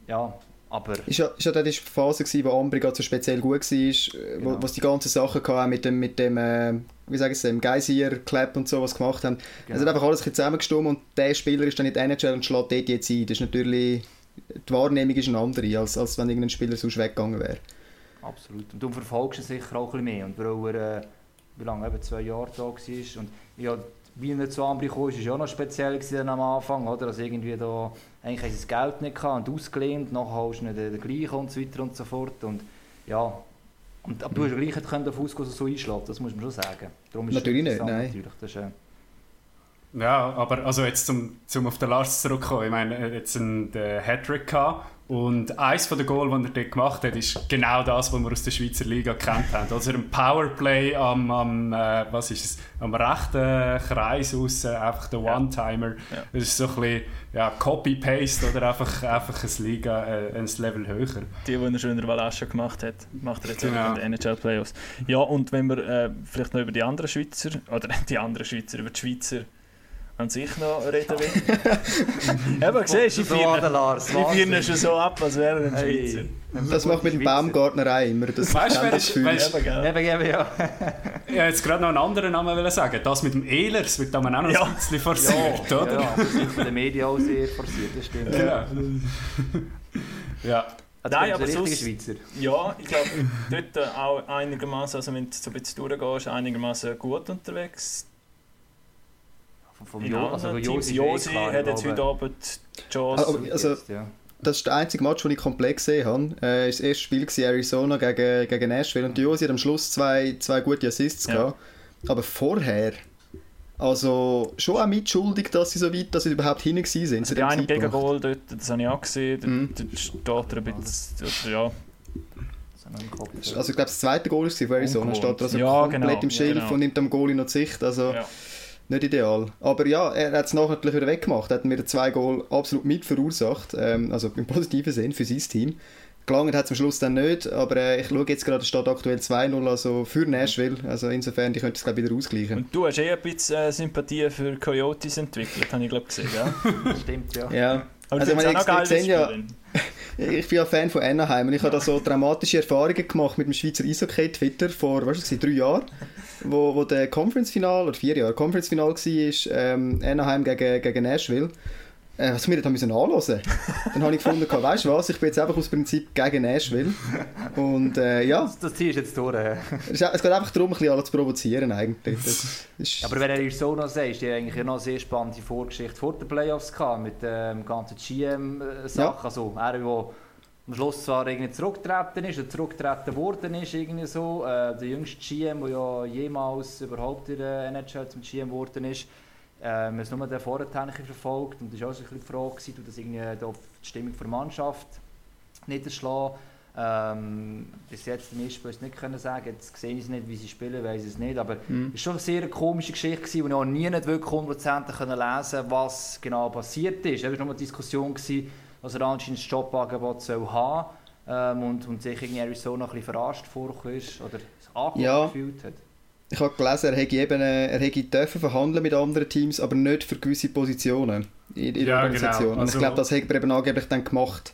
Ja, aber... Ist ja, ist ja dann die Phase gewesen, wo Ambri gerade so speziell gut war, äh, wo, Genau. was die ganzen Sachen hatten mit dem, mit dem äh, wie sagen sie, dem Geysir, Clap und so, was gemacht haben. Genau. Es hat einfach alles ein zusammengestimmt und der Spieler ist dann in der NHL und schlägt dort jetzt ein. Das ist natürlich, die Wahrnehmung ist eine andere, als, als wenn irgendein Spieler sonst weggegangen wäre. Absolut. Und du verfolgst ihn sicher auch ein bisschen mehr. Und weil er, äh, wie lange, eben zwei Jahre da war. Und ja, wie er zu Ambri kam, war es ja auch noch speziell am Anfang. Oder? Also irgendwie da, eigentlich haben sie das Geld nicht gehabt und ausgelehnt, nachher du nicht den, den gleichen und so weiter und so fort. Und ja, und, aber du hast ja gleich nicht dass er so einschlägt, das muss man schon sagen. Darum ist Natürlich nicht, nein. Natürlich. Das ist, äh, Ja, aber also jetzt zum, zum auf den Lars zurückkommen. Ich meine, er hat jetzt einen Hattrick gehabt und eins von den Goal, die er dort gemacht hat, ist genau das, was wir aus der Schweizer Liga gekannt haben. Also ein Powerplay am, am, äh, was ist es, am rechten Kreis aus, einfach der Ja. One-Timer. Ja. Das ist so ein bisschen ja, Copy-Paste oder einfach, einfach ein Liga, äh, ein Level höher. Die, die er schon in der Valascha gemacht hat, macht er jetzt Genau. auch in den NHL Playoffs. Ja, und wenn wir äh, vielleicht noch über die anderen Schweizer, oder die anderen Schweizer, über die Schweizer an sich noch reden will. Eben, siehst du, ich feiere schon so ab, als wäre er ein Hey. Schweizer. Das macht mit dem Baumgartnerei immer. Das Weißt du, das weißt- Eben? Eben, eben, ja. Ich wollte jetzt gerade noch einen anderen Namen sagen. Das mit dem Ehlers wird da man auch noch Ja. ein bisschen forciert, ja, oder? ja, das ist von den Medien auch sehr forciert, das stimmt. Genau. ja. Also, Nein, aber sonst- Schweizer. Ja, ich glaube, dort auch einigermaßen, also wenn du so ein bisschen durchgehst, einigermaßen gut unterwegs. Vom, vom In jo also. Josi, Josi ist klar, hat jetzt heute Abend die Chance. Also- also- jetzt, ja. Das ist der einzige Match, den ich komplett gesehen habe. Äh, das erste Spiel war Arizona gegen, gegen Nashville und die Josi hat am Schluss zwei, zwei gute Assists Ja. gehabt. Aber vorher, also schon auch mitschuldig, dass sie so weit, dass sie überhaupt hinein gewesen sind. Also einem Zeitpunkt. Gegengol, dort, das habe ich auch gesehen, dort, Mhm. dort steht er ein bisschen, oder, ja. Also ich glaube, das zweite Goal war von Arizona. Steht er also Ja, komplett genau. im Schilf Ja, genau. und nimmt am Goalie noch die Sicht. Also ja. Nicht ideal. Aber ja, er hat es nachher wieder weggemacht. Er hat mir zwei Goal absolut mit verursacht. Ähm, also im positiven Sinn für sein Team. Gelangt hat es am Schluss dann nicht, aber äh, ich schaue jetzt gerade, es steht aktuell 2-0 also für Nashville. Also insofern, die könnten es glaube ich wieder ausgleichen. Und du hast eh ein bisschen äh, Sympathie für Coyotes entwickelt, habe ich glaube gesehen? Das stimmt, ja. Ja. Aber Also, ich meine, geil, ich- ich ja- Spielerin. Ich bin ja Fan von Anaheim und ich habe da so dramatische Erfahrungen gemacht mit dem Schweizer Eishockey-Twitter vor, was war drei Jahren, wo, wo der Conference-Final, oder vier Jahre, Conference-Final war, ähm, Anaheim gegen, gegen Nashville. Äh, was wir haben müssen anhören Dann habe ich gefunden, weißt du was, ich bin jetzt einfach aus Prinzip gegen Nashville. Und äh, ja, Das, das ziehst du jetzt durch. es es geht einfach darum, ein bisschen alle zu provozieren eigentlich. Das ist, Aber wenn er Arizona sagst, die eigentlich noch eine sehr spannende Vorgeschichte vor den Playoffs gehabt, mit dem ganzen GM-Sachen. Ja. Also er, der am Schluss zwar irgendwie zurückgetreten ist, oder zurückgetreten worden ist, irgendwie so. Äh, der jüngste GM, der ja jemals überhaupt in der NHL zum GM geworden ist. Äh, wir haben es nur den vorher verfolgt und das war auch so ein bisschen die Frage, gewesen, du das irgendwie da auf die Stimmung der Mannschaft niederschlagen. Ähm, bis jetzt im ersten nicht können sagen, jetzt sehe ich es nicht, wie sie spielen, weiß es nicht, aber Mhm. es war schon eine sehr komische Geschichte, gewesen, wo ich auch nie nicht wirklich hundertprozentig können lesen konnte, was genau passiert ist. Es war nur eine Diskussion, gewesen, dass er anscheinend ein Jobangebot soll haben ähm, und, und sich in Arizona ein bisschen verarscht vorgekommen ist oder sich angekommen Ja. gefühlt hat. Ich habe gelesen, er hätte eben äh, er hätte dürfen verhandeln mit anderen Teams, aber nicht für gewisse Positionen in, in der Ja, Organisation. genau. Und ich Also- glaube, das hat er eben angeblich dann gemacht.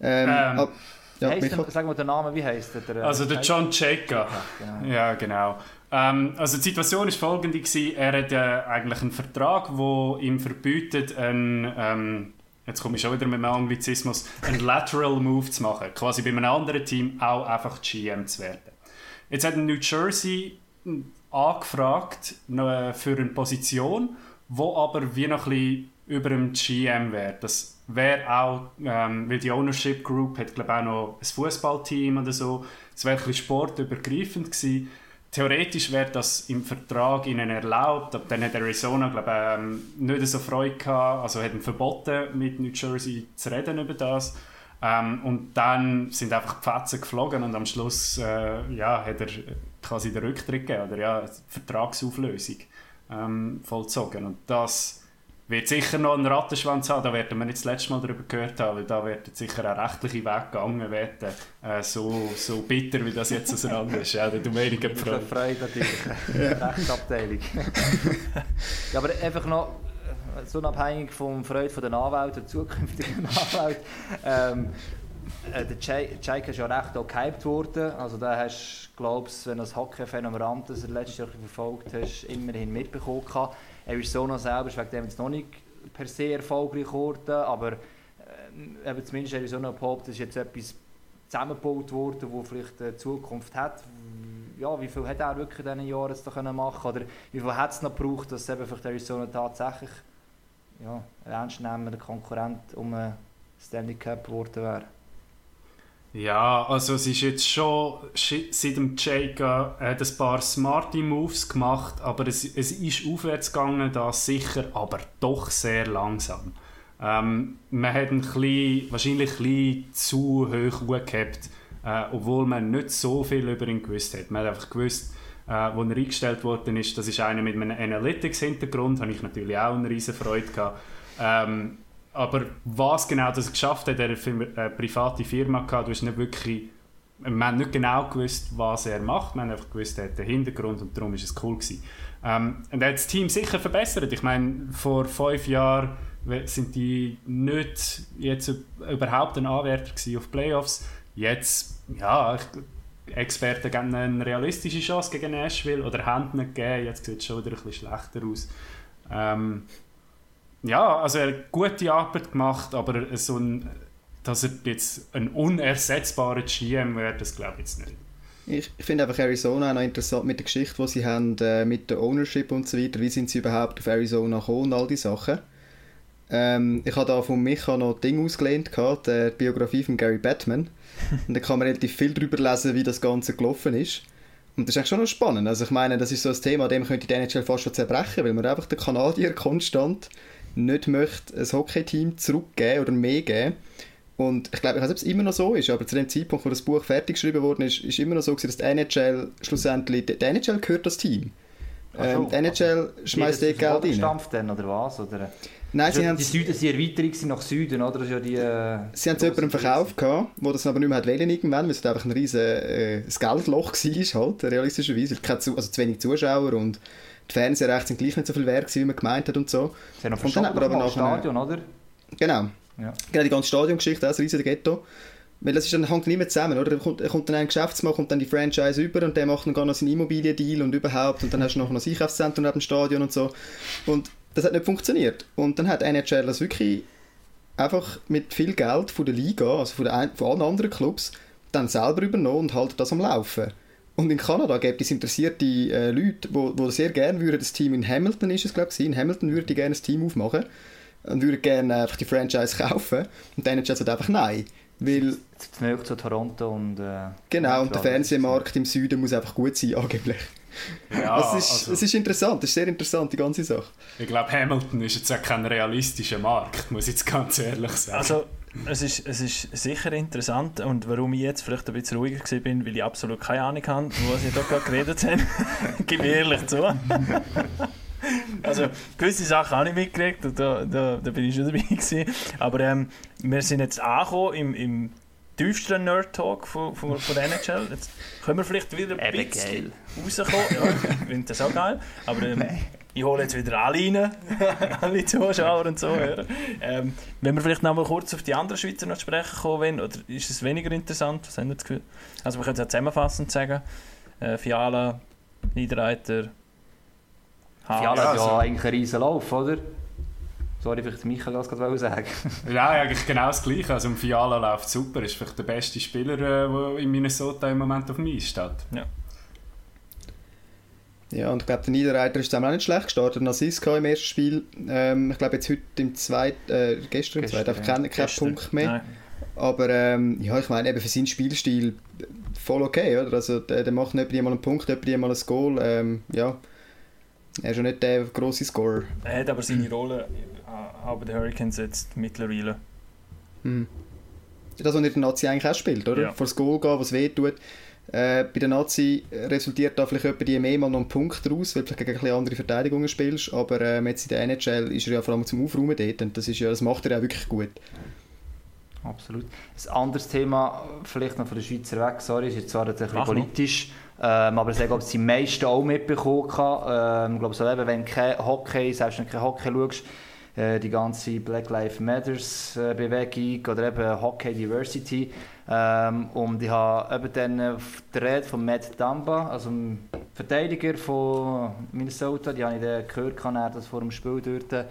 Ähm, Ähm, ab- ja, Wie heisst Michael? der, sag mal den Namen, wie heisst der? der? Also der John Cheka. Genau. Ja, genau. Ähm, also die Situation war folgende. Gewesen. Er hat ja eigentlich einen Vertrag, der ihm verbietet, einen, ähm, jetzt komme ich schon wieder mit einem Anglizismus, einen Lateral Move zu machen. Quasi bei einem anderen Team auch einfach GM zu werden. Jetzt hat New Jersey angefragt äh, für eine Position, wo aber wie noch ein bisschen über dem GM wäre. Das wäre auch, ähm, weil die Ownership Group hat glaube auch noch ein Fußballteam oder so. Es wäre ein bisschen sportübergreifend gewesen. Theoretisch wäre das im Vertrag ihnen erlaubt, aber dann hat Arizona glaube ähm, nicht so Freude gehabt, also hat ihm verboten, mit New Jersey zu reden über das. Ähm, und dann sind einfach die Fetzen geflogen und am Schluss äh, ja, hat er quasi den Rücktritt gegeben oder ja, Vertragsauflösung ähm, vollzogen. Und das wird sicher noch einen Rattenschwanz haben, da werden wir nicht das letzte Mal darüber gehört haben, weil da wird sicher ein rechtliche Weg gegangen werden, äh, so, so bitter, wie das jetzt auseinander ist. Ja, du weniger Freude. Freude natürlich, Rechtsabteilung. ja, aber einfach noch, äh, so unabhängig vom Freude von den Anwälten, der zukünftigen Anwälte, ähm, äh, der Jake ist ja recht auch gehypt worden. Also da hast du, glaube ich, wenn du das Rand das letztes Jahr verfolgt hast, immerhin mitbekommen gehabt. Selber ist wegen dem jetzt noch nicht per se erfolgreich geworden, aber äh, eben zumindest behauptet, ist jetzt etwas zusammengebaut worden, das vielleicht eine Zukunft hat. Ja, wie viel hat er wirklich in diesen Jahren jetzt da machen oder wie viel hat es noch gebraucht, dass eben vielleicht Arizona tatsächlich ja, ein ernstnehmender Konkurrent um einen Stanley Cup geworden wäre? Ja, also es ist jetzt schon seit dem Jake äh, ein paar smarte Moves gemacht, aber es, es ist aufwärts gegangen, das sicher, aber doch sehr langsam. Ähm, man hat ein bisschen, wahrscheinlich ein bisschen zu hoch gehabt, äh, obwohl man nicht so viel über ihn gewusst hat. Man hat einfach gewusst, äh, wo er eingestellt worden ist, das ist einer mit einem Analytics-Hintergrund, habe ich natürlich auch eine riesen Freude gehabt. Ähm, aber was genau das geschafft hat, er eine äh, private Firma gehabt, du hast nicht wirklich, wir haben nicht genau gewusst, was er macht, wir haben einfach gewusst, er hat den Hintergrund und darum ist es cool gewesen. Ähm, und er hat das Team sicher verbessert. Ich meine, vor fünf Jahren sind die nicht jetzt überhaupt ein Anwärter auf Playoffs. Jetzt, ja, Experten geben eine realistische Chance gegen Nashville oder haben nicht gegeben. Jetzt sieht es schon wieder ein bisschen schlechter aus. Ähm, ja, also er hat gute Arbeit gemacht, aber so ein, dass er jetzt ein unersetzbarer GM wäre, das glaube ich jetzt nicht. Ich, finde einfach Arizona auch noch interessant mit der Geschichte, die sie haben, äh, mit der Ownership und so weiter. Wie sind sie überhaupt auf Arizona gekommen und all die Sachen. Ähm, ich habe da von Micha noch ein Ding ausgelehnt, die Biografie von Gary Batman. und da kann man relativ viel darüber lesen, wie das Ganze gelaufen ist. Und das ist eigentlich schon noch spannend. Also ich meine, das ist so ein Thema, dem könnte die NHL fast schon zerbrechen, weil man einfach den Kanadier konstant nicht möchte ein Hockey-Team zurückgeben oder mehr geben. Und ich glaube, ich weiß nicht, ob es immer noch so ist, aber zu dem Zeitpunkt, wo das Buch fertig geschrieben wurde, ist, ist immer noch so, dass die NHL schlussendlich, die NHL gehört das Team. Ähm, die NHL schmeißt eh Geld rein. Stampft dann, oder was? Oder? Nein, sie haben die Süden sind Erweiterung nach Süden, oder? Das ist ja die, äh, sie haben es jemandem verkauft, gehabt, wo das aber nicht mehr wollen irgendwann, weil es einfach ein riesiges äh, Geldloch war, halt, realistischerweise. Also zu wenig Zuschauer und die Fernsehrechte sind gleich nicht so viel wert, wie man gemeint hat und so. Sie haben noch und dann hat man aber noch Stadion, oder? Genau. Ja. Genau, die ganze Stadiongeschichte, das riesige Ghetto. Weil das ist dann, hängt nicht mehr zusammen, oder? Da kommt, kommt dann ein Geschäftsmann, kommt dann die Franchise über und der macht dann gar noch seinen Immobiliendeal und überhaupt und dann hast du noch ein Einkaufszentrum neben dem Stadion und so. Und das hat nicht funktioniert. Und dann hat NHL das wirklich einfach mit viel Geld von der Liga, also von, der, von allen anderen Clubs, dann selber übernommen und haltet das am Laufen. Und in Kanada gibt es interessierte äh, Leute, die sehr gerne würden, das Team in Hamilton ist es, glaube ich, in Hamilton würde ich gerne ein Team aufmachen und würde gerne einfach die Franchise kaufen. Und dann hat einfach nein. Weil, zu zu Toronto und... Äh, genau, und der Fernsehmarkt im Süden muss einfach gut sein, angeblich. Ja, also es, ist, also, es ist interessant, es ist sehr interessant, die ganze Sache. Ich glaube, Hamilton ist jetzt auch kein realistischer Markt, muss ich jetzt ganz ehrlich sagen. Also, es ist, es ist sicher interessant und warum ich jetzt vielleicht ein bisschen ruhiger bin, weil ich absolut keine Ahnung habe, was Sie da gerade geredet haben. Gib mir ehrlich zu. also gewisse Sachen habe ich mitgekriegt und da, da, da bin ich schon dabei gewesen. Aber ähm, wir sind jetzt angekommen im, im tiefsten Nerd-Talk von, von, von der NHL. Jetzt können wir vielleicht wieder ein bisschen rauskommen. Ja, ich finde das auch geil. Aber ähm, ich hole jetzt wieder alle rein, alle Zuschauer und so. Ähm, wenn wir vielleicht noch mal kurz auf die anderen Schweizer noch sprechen kommen oder ist es weniger interessant? Was haben wir das Gefühl? Also wir können es ja zusammenfassend sagen. Äh, Fiala, Niederreiter, Fiala hat ja, also. eigentlich einen riesen Lauf, oder? Sorry, vielleicht Michael das gerade sagen. ja, eigentlich genau das Gleiche. Also, Fiala läuft super. Ist vielleicht der beste Spieler, der in Minnesota im Moment auf dem Eis steht. Ja. Ja, und ich glaube, der Niederreiter ist auch nicht schlecht gestartet. Nassiska im ersten Spiel. Ähm, ich glaube, jetzt heute im zweiten, äh, gestern im zweiten, einfach kein, kein. Punkt mehr. Nein. Aber ähm, ja, ich meine, eben für seinen Spielstil voll okay, oder? Also, der, der macht nicht mal einen Punkt, nicht mal ein Goal. Ähm, ja, er ist ja nicht der grosse Scorer. Er hat aber seine Rolle äh, bei den Hurricanes jetzt mittlerweile. Hm. Das, was in der Nazi eigentlich auch spielt, oder? Ja. Vor das Goal gehen, was weh tut. Äh, bei der Nazi resultiert da vielleicht etwa die mehr mal noch einen Punkt daraus, weil du vielleicht gegen ein bisschen andere Verteidigungen spielst, aber ähm, jetzt in der NHL ist er ja vor allem zum Aufräumen dort und das, ist ja, das macht er auch wirklich gut. Absolut. Ein anderes Thema, vielleicht noch von der Schweizer weg, sorry, ist jetzt zwar ein bisschen Mach noch. politisch, ähm, aber ich glaube, die meisten auch mitbekommen. Ähm, ich glaube, so eben, wenn du kein Hockey, selbst wenn du kein Hockey schaust, äh, die ganze Black Lives Matters äh, Bewegung oder eben Hockey Diversity. Ähm, und ich habe eben dann die Rede von Matt Dumba, also dem Verteidiger von Minnesota, die habe ich dann gehört, kann er das vor dem Spiel dort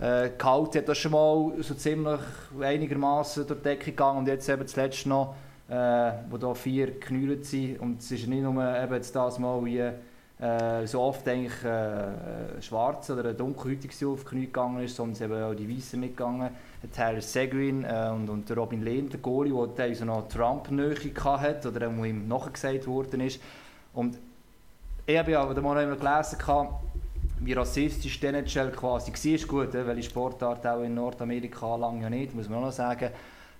äh, gehalten. Hat das schon mal so ziemlich einigermaßen durch die Decke gegangen und jetzt eben zuletzt noch, äh, wo da vier geknüllt sind. Und es ist nicht nur eben jetzt das Mal wie äh, so oft eigentlich äh, schwarz oder ein dunkelhäutig auf die Knie gegangen ist, sondern eben auch die Weißen mitgegangen. Tyler Seguin äh, und, und Robin Lehn, der Goalie, der teilweise noch Trump-Nähe hatte oder wo ihm nachgesagt worden ist. Und ich habe ja aber mal noch gelesen, wie rassistisch die NHL quasi war. Gut, äh, weil die Sportart auch in Nordamerika lange ja nicht, muss man auch noch sagen.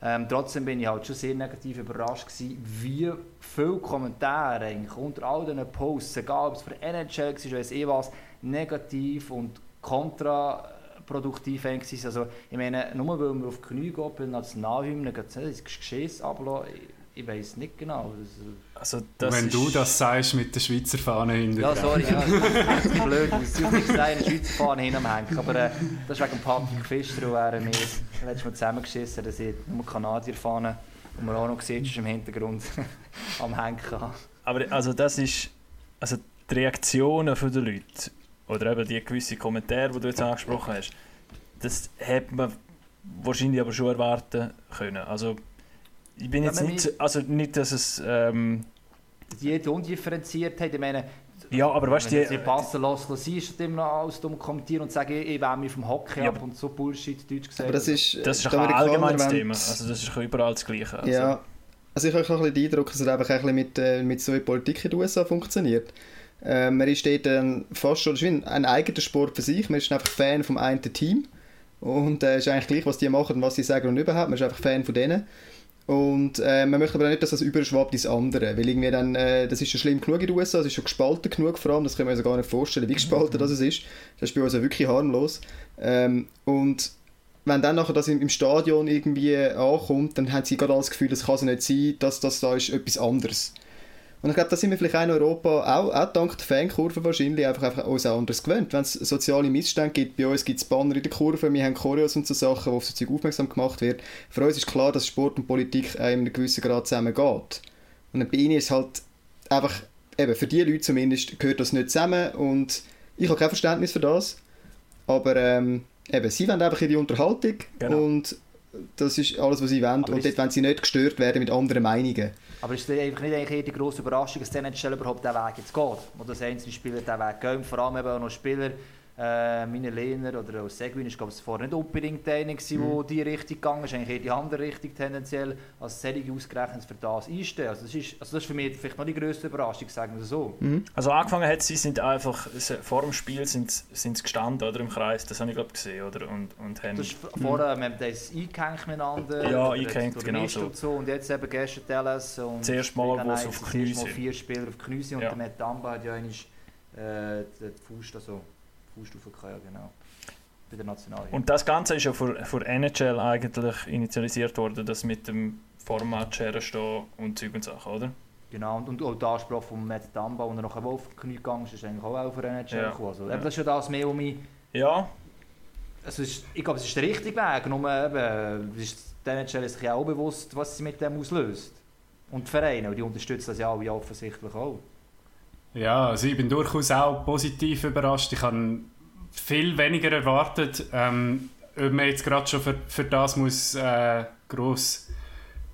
Ähm, trotzdem bin ich halt schon sehr negativ überrascht gewesen, wie viele Kommentare unter all diesen Posts, egal ob es für NHL war, weiss ich was, negativ und kontraproduktiv sind. Also ich meine, nur weil wir auf die Knie gehen bei der Nationalhymne, es nicht ins Geschiss ablassen. Ich, weiß nicht genau. Also, Also das Wenn ist, du das sagst mit der Schweizer Fahne hinter ja, sorry, ja, das ist blöd. Ich muss nicht sagen, eine Schweizer Fahne hinterhängen. Aber äh, das ist wegen Patrick Pfister, und er mir letztes Mal zusammengeschissen dass ich nur Kanadier-Fahne, und man auch noch sieht, ist im Hintergrund am Hängen. Aber also das ist also die Reaktionen von den Leuten oder eben die gewissen Kommentare, die du jetzt angesprochen hast, das hätte man wahrscheinlich aber schon erwarten können. Also ich bin jetzt nicht, so- also nicht, dass es ähm, Die die undifferenziert haben, ich meine, ja, aber weißt du, sie die, passen lassen, lassen sie ist immer noch alles dumm kommentieren und sagen, ich, ich wähle mich vom Hockey Ja, ab und so Bullshit, Deutsch gesagt. Aber das ist, das ist die ein allgemeines Thema. Also das ist überall das Gleiche. Also, Ja, also ich habe auch ein bisschen den Eindruck, dass es einfach ein bisschen mit, äh, mit so einer Politik in den USA funktioniert. Äh, man ist dort ähm, fast schon, ein, ein eigener Sport für sich, man ist einfach Fan vom einen Team und es äh, ist eigentlich gleich, was die machen und was sie sagen und überhaupt, man ist einfach Fan von denen. Und äh, man möchte aber auch nicht, dass das überschwappt ins andere, weil irgendwie dann, äh, das ist schon schlimm genug in den USA, es ist schon gespalten genug vor allem, das können wir uns gar nicht vorstellen, wie gespalten das es ist. Das ist bei uns ja wirklich harmlos. Ähm, und wenn dann nachher das im, Stadion irgendwie ankommt, dann haben sie gerade das Gefühl, das kann so nicht sein, dass das da ist etwas anderes. Und ich glaube, da sind wir vielleicht auch in Europa, auch, auch dank der Fankurve wahrscheinlich, einfach, einfach uns auch anders gewöhnt. Wenn es soziale Missstände gibt, bei uns gibt es Banner in der Kurve, wir haben Choreos und so Sachen, wo auf so Zeug aufmerksam gemacht wird. Für uns ist klar, dass Sport und Politik in einem gewissen Grad zusammengeht. Und bei ihnen ist halt einfach, eben für die Leute zumindest, gehört das nicht zusammen und ich habe kein Verständnis für das. Aber ähm, eben, sie wollen einfach ihre Unterhaltung Genau. und das ist alles, was sie wollen. Aber und dort wollen sie nicht gestört werden mit anderen Meinungen. Aber ist es einfach nicht eigentlich eher die grosse Überraschung, dass der NHL überhaupt diesen Weg jetzt geht? Wo das einzelne Spieler diesen Weg gehen, vor allem eben auch noch Spieler, äh, meine Lehner oder auch Seguin, ist glaube ich vorher nicht unbedingt der, gewesen, Mhm. wo die Richtung gegangen ist, eigentlich eher die andere Richtung tendenziell, als Serie ausgerechnet für das einstehen. Also das, ist, also das ist für mich vielleicht noch die grösste Überraschung, sagen wir es so. Also angefangen hat sie sind einfach vor dem Spiel sind, sind sie gestanden oder im Kreis, das habe ich glaube gesehen oder und und haben Das ist vorher, wir haben das eingehängt miteinander. Ja, eingehängt, genau so. Und, so. und jetzt eben gestern Dallas und Das erste Mal, wo Nights, auf sind. vier Spieler auf sind und Ja. der Matt Dumba hat ja einmal äh, den Fuß, also Aufgehauen, ja genau. Bei der Nationalhymne. Und das Ganze ist ja von, von NHL eigentlich initialisiert worden, das mit dem Format stehen und Zeug und Sachen, oder? Genau, und, und auch der Anspruch von Matt Dumba, als er nachher auf die Knie gegangen ist, ist eigentlich auch der NHL Ja. gekommen. Also, Ja. eben, das ist ja das mehr um mich. Ja, Also ist, ich glaube, es ist der richtige Weg. Nur eben, ist der NHL ist sich ja auch bewusst, was sie mit dem auslöst. Und die Vereine, die unterstützen das ja alle offensichtlich auch. Ja, also ich bin durchaus auch positiv überrascht. Ich habe viel weniger erwartet. Ähm, ob man jetzt gerade schon für, für das muss äh, gross,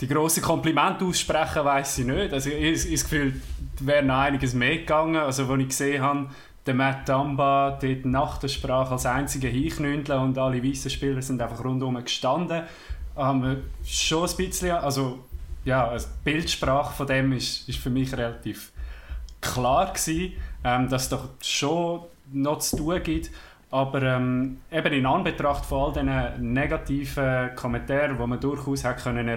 die grossen Komplimente aussprechen, weiß ich nicht. Also ich, ich das Gefühl, wäre noch einiges mehr gegangen. Also als ich gesehen habe, der Matt Damba dort nach der Sprache als einziger hinknündeln und alle weißen Spieler sind einfach rundherum gestanden, haben wir schon ein bisschen, also ja, also die Bildsprache von dem ist, ist für mich relativ klar gewesen, ähm, dass es doch schon noch zu tun gibt. Aber ähm, eben in Anbetracht von all diesen negativen Kommentaren, die man durchaus hätte können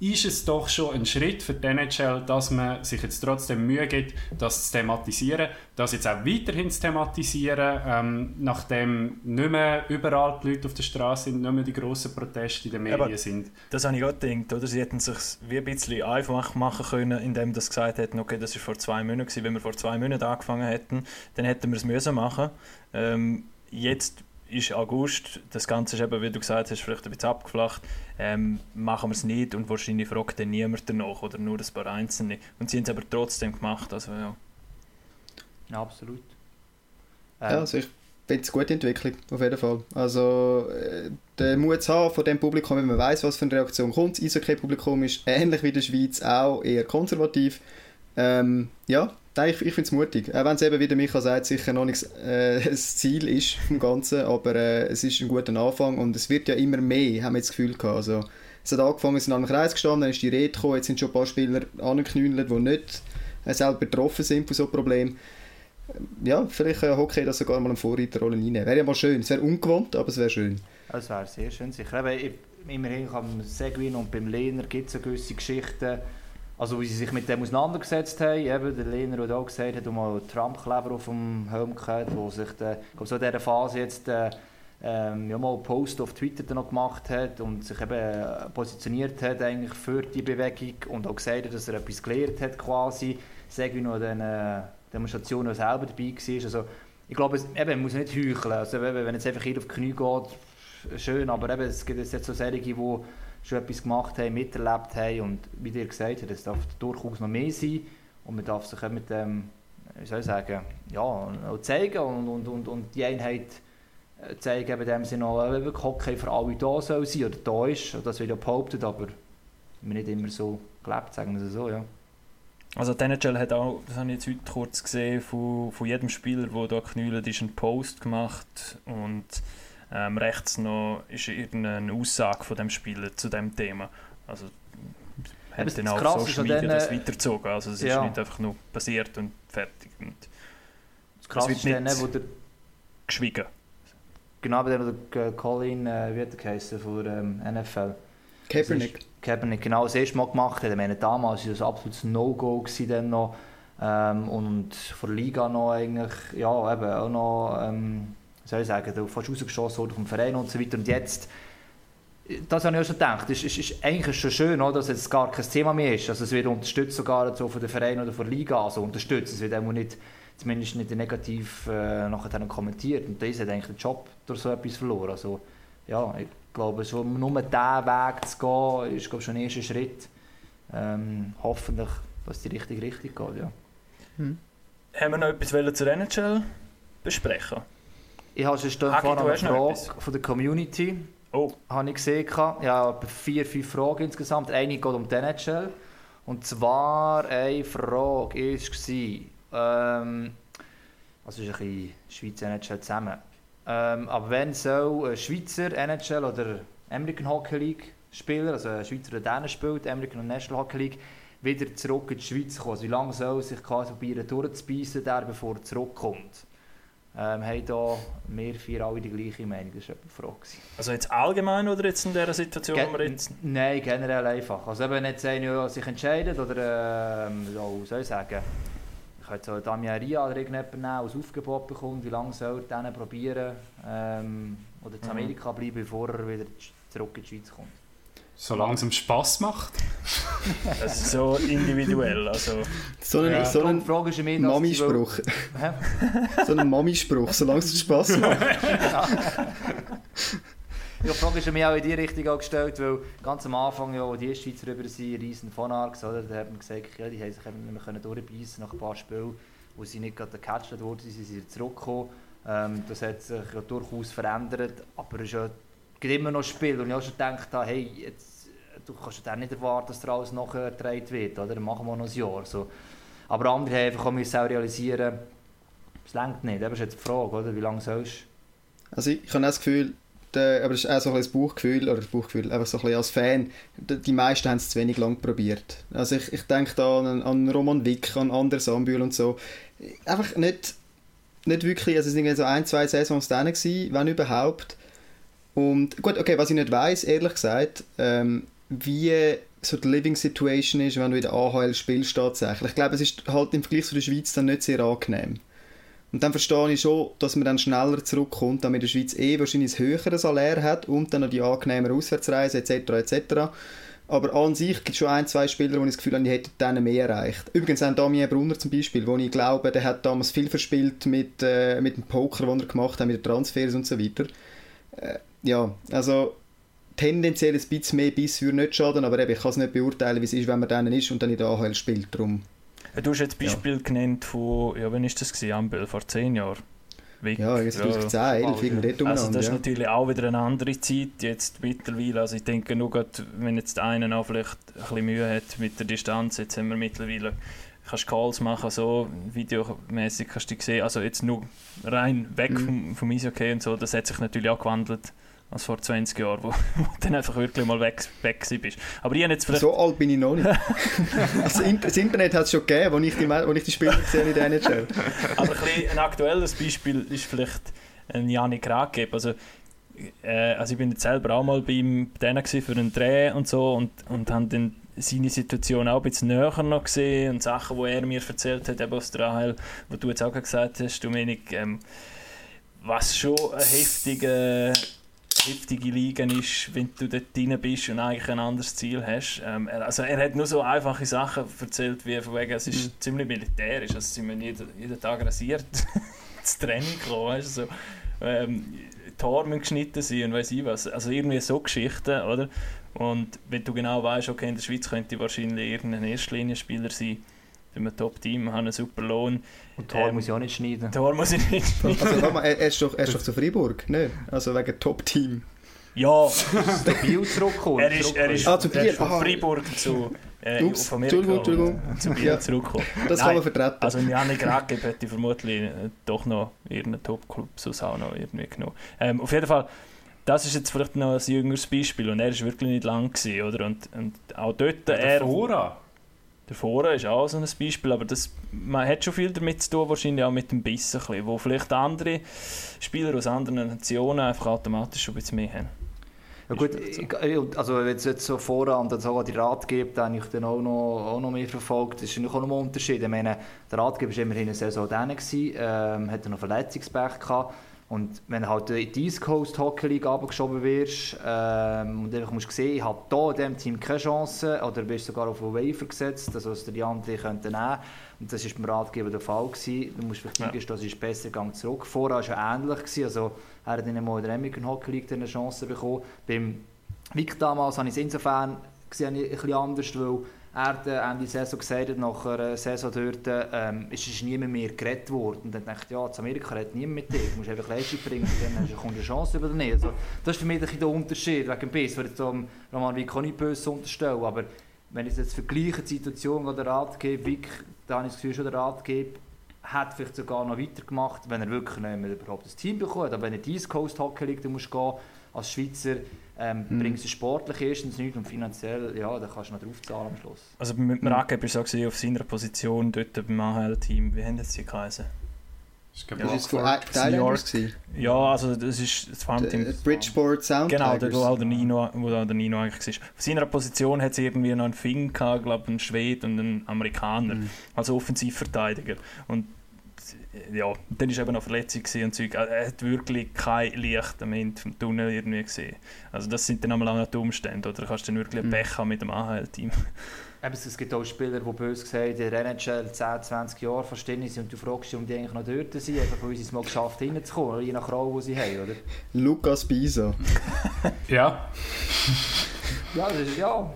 ist es doch schon ein Schritt für die NHL, dass man sich jetzt trotzdem Mühe gibt, das zu thematisieren, das jetzt auch weiterhin zu thematisieren, ähm, nachdem nicht mehr überall die Leute auf der Straße sind, nicht mehr die grossen Proteste in den Medien Aber sind. Das habe ich auch gedacht, oder? Sie hätten sich wie ein bisschen einfach machen können, indem sie gesagt hätten, okay, das war vor zwei Monaten, gewesen. wenn wir vor zwei Monaten angefangen hätten, dann hätten wir es müssen machen. Ähm, jetzt ist August, das Ganze ist eben, wie du gesagt hast, vielleicht ein bisschen abgeflacht, ähm, machen wir es nicht und wahrscheinlich fragt dann niemand danach oder nur ein paar Einzelne. Und sie haben es aber trotzdem gemacht, also ja. Ja, absolut. Ja, Ähm, also ich finde es eine gute Entwicklung, auf jeden Fall. Also äh, den Mut zu haben von dem Publikum, wenn man weiß, was für eine Reaktion kommt. Das Eishockey-Publikum ist ähnlich wie in der Schweiz auch eher konservativ. Ähm, ja, nein, ich, ich finde es mutig. Auch wenn es eben, wie der Micha sagt, sicher noch nicht äh, das Ziel ist vom Ganzen, aber äh, es ist ein guter Anfang und es wird ja immer mehr, haben wir das Gefühl gehabt. Also, es hat angefangen, wir sind an einem Kreis gestanden, dann ist die Rede gekommen, jetzt sind schon ein paar Spieler angeknüllt, die nicht äh, selber betroffen sind von so einem Problem. Ja, vielleicht äh, Hockey das sogar mal eine Vorreiterrolle reinnehmen. Wäre ja mal schön. Es wäre ungewohnt, aber es wäre schön. Das wäre sehr schön, sicher. Eben, immerhin beim Seguin und beim Lehner gibt es eine gewisse Geschichten, also wie sie sich mit dem auseinandergesetzt haben. Eben, der Lehner, der auch gesagt hat, mal Trump-Kleber auf dem Helm gehabt, wo sich der, ich glaube, so in dieser Phase jetzt äh, ähm, ja, mal einen Post auf Twitter dann noch gemacht hat und sich eben äh, positioniert hat eigentlich für die Bewegung und auch gesagt hat, dass er etwas gelernt hat quasi. Seguin noch an den äh, Demonstrationen selber dabei war. Also, ich glaube, es, eben, man muss nicht heucheln. Also, wenn jetzt einfach jeder auf die Knie geht, schön, aber eben, es gibt jetzt so solche, die schon etwas gemacht haben, miterlebt haben und wie dir gesagt hat, es darf durchaus noch mehr sein und man darf sich auch mit dem, wie soll ich sagen, ja, zeigen und, und, und, und die Einheit äh, zeigen, in dem Sinne auch, äh, wirklich Hockey für alle da soll sein oder da ist, das wird ja behauptet, aber wir nicht immer so gelebt, sagen wir es so, ja. Also die NHL hat auch, das habe ich jetzt heute kurz gesehen, von, von jedem Spieler, der da geknüllt ist, einen Post gemacht und ähm, rechts noch ist irgendeine Aussage von dem Spieler zu dem Thema. Also hat das dann auch Krasse Social Media den, das äh, weitergezogen. Also es ja. ist nicht einfach nur passiert und fertig und Das Krasse wird ist dann, nicht- wo der, geschwiegen. genau bei dem der Colin, äh, wie hat er geheißen, von der ähm, NFL, Kaepernick. Kaepernick genau das erste Mal gemacht hat. Ich meine, damals war das ein absolutes No-Go dann noch. Ähm, und von der Liga noch eigentlich, ja, eben auch noch, ähm, soll ich sagen, fast rausgeschossen worden vom Verein und so weiter. Und jetzt, das habe ich auch schon gedacht, ist, ist, ist eigentlich schon schön, oder, dass jetzt gar kein Thema mehr ist. Also es wird unterstützt sogar so von den Vereinen oder von der Liga, also unterstützt. Es wird auch nicht, zumindest nicht negativ äh, nachher kommentiert. Und das hat eigentlich den Job durch so etwas verloren. Also, ja, ich glaube, so nur diesen Weg zu gehen, ist glaube schon ein erster Schritt. Ähm, hoffentlich, dass die richtige Richtung geht. Ja. Haben wir noch etwas zur NHL besprechen? Ich habe schon vorhin du eine Frage von der Community. Oh, habe ich gesehen. Ja, vier, fünf Fragen insgesamt. Eine geht um die NHL. Und zwar eine Frage war, ähm, also ist ein bisschen Schweizer NHL zusammen. Ähm, aber wenn soll ein Schweizer NHL oder American Hockey League Spieler, also ein Schweizer, der Dänen spielt, American und National Hockey League, wieder zurück in die Schweiz kommen? Also wie lange soll sich quasi probieren durchzubeissen, der, bevor er zurückkommt? Ähm, haben da wir vier alle die gleiche Meinung? Das war die Frage. also jetzt allgemein oder jetzt in dieser Situation, Ge- wo wir jetzt... Nein, generell einfach. Also eben nicht sagen, ja, sich entscheidet oder ähm, wie soll ich sagen, ich jetzt auch Damian Ria oder irgendjemanden nehmen, der als Aufgebot bekommt, wie lange soll er dann probieren ähm, oder zu Mhm. Amerika bleiben, bevor er wieder zurück in die Schweiz kommt. Solange es ihm Spass macht. Das ist so individuell, also... So ein, Ja. so ein Frage ist mir, dass Mami-Spruch. sie- so ein Mami-Spruch, solange es Spass macht. Ja, die Frage ist mir auch in die Richtung auch gestellt, weil ganz am Anfang, ja, die Schweizer rüber sind, riesen von Arx, oder, da hat man gesagt, ja, die haben sich eben nicht mehr können durchbeissen nach ein paar Spielen, wo sie nicht gerade gecatcht wurden, sie sind zurückgekommen. Ähm, das hat sich ja durchaus verändert, aber es ist ja gibt immer noch Spiele, und ich auch schon gedacht habe, hey, jetzt, du kannst ja nicht erwarten, dass dir alles nachher getragen wird, oder? Dann machen wir noch ein Jahr. So. Aber andere haben einfach auch auch realisieren, es längt nicht. Das ist jetzt die Frage, oder? Wie lange sollst du? Also ich, habe das Gefühl, der, aber das ist auch so ein das Buchgefühl, oder das Buchgefühl, einfach so ein als Fan, die, meisten haben es zu wenig lang probiert. Also ich, ich denke da an, an Roman Wick, an Anders Sambühl und so. Einfach nicht, nicht wirklich, also es waren so ein, zwei Saisons drin wenn überhaupt. Und gut, okay, was ich nicht weiß, ehrlich gesagt, ähm, wie so die Living Situation ist, wenn du in der AHL spielst tatsächlich. Ich glaube, es ist halt im Vergleich zu der Schweiz dann nicht sehr angenehm. Und dann verstehe ich schon, dass man dann schneller zurückkommt, damit die Schweiz eh wahrscheinlich ein höheres Salär hat und dann noch die angenehmere Auswärtsreise etc. etc. Aber an sich gibt es schon ein, zwei Spieler, wo ich das Gefühl habe, die hätten denen mehr erreicht. Übrigens auch Damien Brunner zum Beispiel, wo ich glaube, der hat damals viel verspielt mit, äh, mit dem Poker, den er gemacht hat, mit den Transfers und so weiter. Äh, ja, also tendenziell ein bisschen mehr Biss würde nicht schaden, aber eben, ich kann es nicht beurteilen, wie es ist, wenn man denen ist und dann in der AHL spielt. Darum. Du hast jetzt Beispiel ja. genannt von, ja, wann ist das gewesen, Ambel, vor zehn Jahren? Weg. Ja, jetzt ja. 10, 11, irgendwie dort Also das ist ja. natürlich auch wieder eine andere Zeit jetzt mittlerweile. Also ich denke nur gerade, wenn jetzt der eine auch vielleicht ein bisschen Mühe hat mit der Distanz, jetzt haben wir mittlerweile kannst Calls machen, so videomäßig kannst du die sehen. Also jetzt nur rein weg mhm. vom, vom Eishockey und so, das hat sich natürlich auch gewandelt als vor 20 Jahren, wo, wo du dann einfach wirklich mal weg, weg bist. Aber ich jetzt vielleicht... So alt bin ich noch nicht. also, das Internet hat es schon gegeben, als ich die, wo ich die Spiele gesehen habe in der NHL. Aber ein, ein aktuelles Beispiel ist vielleicht ein Janik Rackeb. Also, äh, also ich bin jetzt selber auch mal bei ihm denen für einen Dreh und so und, und habe dann seine Situation auch ein bisschen näher noch gesehen und Sachen, die er mir erzählt hat, eben aus der AHL, wo du jetzt auch gesagt hast, Dominik, ähm, was schon ein heftiger heftige Liga ist, wenn du dort drin bist und eigentlich ein anderes Ziel hast. Ähm, also er hat nur so einfache Sachen erzählt, wie von wegen, es ist mhm. ziemlich militärisch, also sind wir jeden, jeden Tag rasiert ins Training gekommen, weißt so, ähm, Tor geschnitten sein und weiß ich was. Also irgendwie so Geschichten, oder? Und wenn du genau weißt, okay, in der Schweiz könnte wahrscheinlich irgendein Erstlinienspieler sein, in einem Top-Team, haben einen super Lohn. Und Tor ähm, muss ich auch nicht schneiden. Tor muss ich nicht schneiden. Also, mal, er, ist doch, er ist doch zu Freiburg, ne? Also wegen Top-Team. Ja. der Biel zurückgekommen. Er ist, er ist, ah, zu Biel. Er ist von Freiburg zu... Äh, Ups, Entschuldigung, Entschuldigung. Zu Biel ja. zurückgekommen. Das Nein, kann man vertreten. Also Janik Rackeb hätte vermutlich äh, doch noch irgendeinen Top-Club auch noch irgendwie genommen. Ähm, auf jeden Fall das ist jetzt vielleicht noch ein jüngeres Beispiel und er war wirklich nicht lang gewesen, oder? Und, und auch dort ja, er... Fora. Fora ist auch so ein Beispiel, aber das, man hat schon viel damit zu tun, wahrscheinlich auch mit dem Biss, bisschen, wo vielleicht andere Spieler aus anderen Nationen einfach automatisch schon ein bisschen mehr haben. Ja gut, also wenn es jetzt so voran dann sogar die Ratgeber, den ich dann auch noch, auch noch mehr verfolgt, das ist auch noch ein Unterschied. Ich meine, der Ratgeber war immerhin eine Saison dann, ähm, hat noch Verletzungspech gehabt und wenn du halt in die East Coast Hockey League abgeschoben wirst ähm, und einfach musst sehen, ich habe hier in diesem Team keine Chance oder bist sogar auf einen Waiver gesetzt, also dass die anderen könnten nehmen und das war beim Ratgeber der Fall. Gewesen. Du musst vielleicht ja. eingestehen, es ist besser gegangen zurück. Vorher war es ja ähnlich. Gewesen. Also, er hat in der American Hockey League eine Chance bekommen. Beim Vic damals habe ich es insofern gesehen, ein bisschen anders, weil er Ende der Saison gesagt hat, nach einer Saison dort, ähm, ist es niemand mehr geredet worden. Und dann dachte ich, ja, in Amerika redet niemand mit dir, du musst einfach Leistung bringen, dann kommst du eine Chance über nicht. Also, das ist für mich der Unterschied wegen Biss. Ich würde jetzt Roman Wick auch nicht böse unterstellen, aber wenn ich jetzt vergleiche, die Situation, die der Ratgeber, Wick, da habe ich das Gefühl, schon der Ratgeber hat vielleicht sogar noch weitergemacht, wenn er wirklich nicht überhaupt das Team bekommt. Aber wenn er die East Coast Hockey League musst gehen, als Schweizer, ähm, mhm. bringst du sportlich erstens nichts und finanziell, ja, dann kannst du noch drauf zahlen am Schluss. Also mit dem Rack war so auf seiner Position dort beim AHL-Team, wie haben sie geheißen? Ja, das war Thailand. Ja, also das ist das Farmteam. Bridgeport Sound Genau, der, wo der Nino, wo der Nino eigentlich war. Auf seiner Position hat sie irgendwie noch einen Finn gehabt, glaube einen Schwede und einen Amerikaner, mhm. also Offensivverteidiger. Und ja, dann war eben noch Verletzung und Zeug. Er hat wirklich kein Licht am Ende vom Tunnel irgendwie gesehen. Also das sind dann einmal auch die Umstände. Oder kannst du dann wirklich ein mhm. Pech haben mit dem AHL-Team. Es gibt auch Spieler, die bös gesagt in der NHL 10, 20 Jahre verstehen sind und du fragst dich, um die eigentlich noch dort sind, einfach weil sie es mal geschafft haben, hineinzukommen, je nach Rolle, die sie haben, oder? Lukas Bisa. ja. ja, das ist, ja.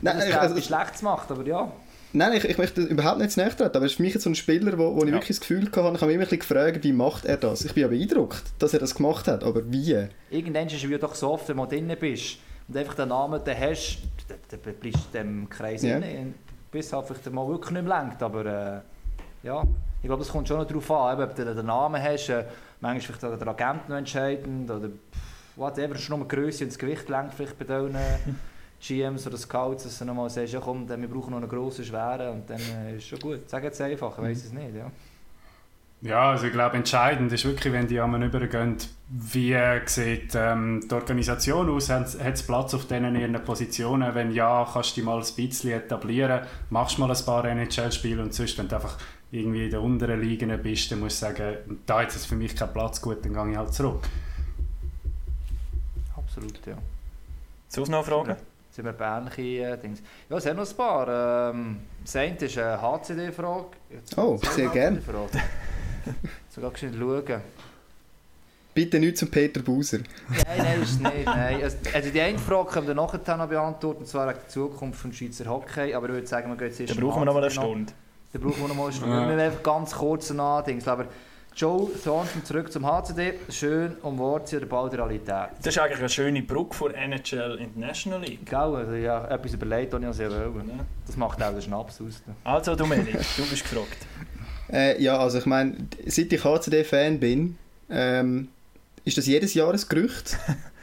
Nein, das also, schlecht gemacht, aber ja. Nein, ich, ich möchte überhaupt nicht zu nahe treten, aber es ist für mich jetzt so ein Spieler, wo, wo ich Ja. wirklich das Gefühl hatte, ich habe mich immer ein bisschen gefragt, wie macht er das? Ich bin ja beeindruckt, dass er das gemacht hat, aber wie? Irgendwann ist es wie doch so oft, wenn du drin bist und einfach den Namen den hast, dann, bleibst du in diesem Kreis Ja. drin, bis halt vielleicht mal wirklich nicht mehr lenkt. Aber äh, ja, ich glaube, das kommt schon noch darauf an, ob du den Namen hast. Äh, manchmal vielleicht auch der Agent noch entscheidend oder pff, whatever, es ist nur die Größe und das Gewicht lenkt vielleicht bei diesen GMs oder Scouts, dass du nochmal sagst, ja komm, dann, wir brauchen noch einen grossen, schweren und dann äh, ist schon gut. Sag jetzt einfach, ich weiß es nicht. Ja. Ja, also ich glaube, entscheidend ist wirklich, wenn die einmal übergehen, wie sieht ähm, die Organisation aus? Hat es Platz auf denen ihren Positionen? Wenn ja, kannst du dich mal ein bisschen etablieren, machst mal ein paar NHL-Spiele und sonst, wenn du einfach irgendwie in den unteren Ligen bist, dann musst du sagen, da hat es für mich keinen Platz, gut, dann gehe ich halt zurück. Absolut, ja. Sonst noch Fragen? Jetzt sind wir ähnlichen äh, Dings. Ja, es sind noch ein paar. Ähm, das eine ist eine HCD-Frage. Oh, sehr gern. HCD-Fragen. Sogar schnell schauen. Bitte nicht zum Peter Buser. Nein, nein, ist es nicht. Nein. Also, die eine Frage können wir nachher noch beantworten, und zwar wegen der Zukunft des Schweizer Hockey. Aber ich würde sagen, wir gehen jetzt erst Dann brauchen wir noch mal eine Stunde. Dann brauchen wir noch mal eine Stunde. Ja. Wir müssen einfach ganz kurz nachdenken. Aber Joe Thornton zurück zum HCD. Schön um Worte oder bald Realität. Das ist eigentlich eine schöne Brücke vor NHL International League. Gell? Also, ja, etwas überlegt, was ich sehr wollte. Ja. Das macht auch den Schnaps aus. Also Dominik, du bist gefragt. Äh, ja, also ich meine, seit ich HCD-Fan bin, ähm, ist das jedes Jahr ein Gerücht.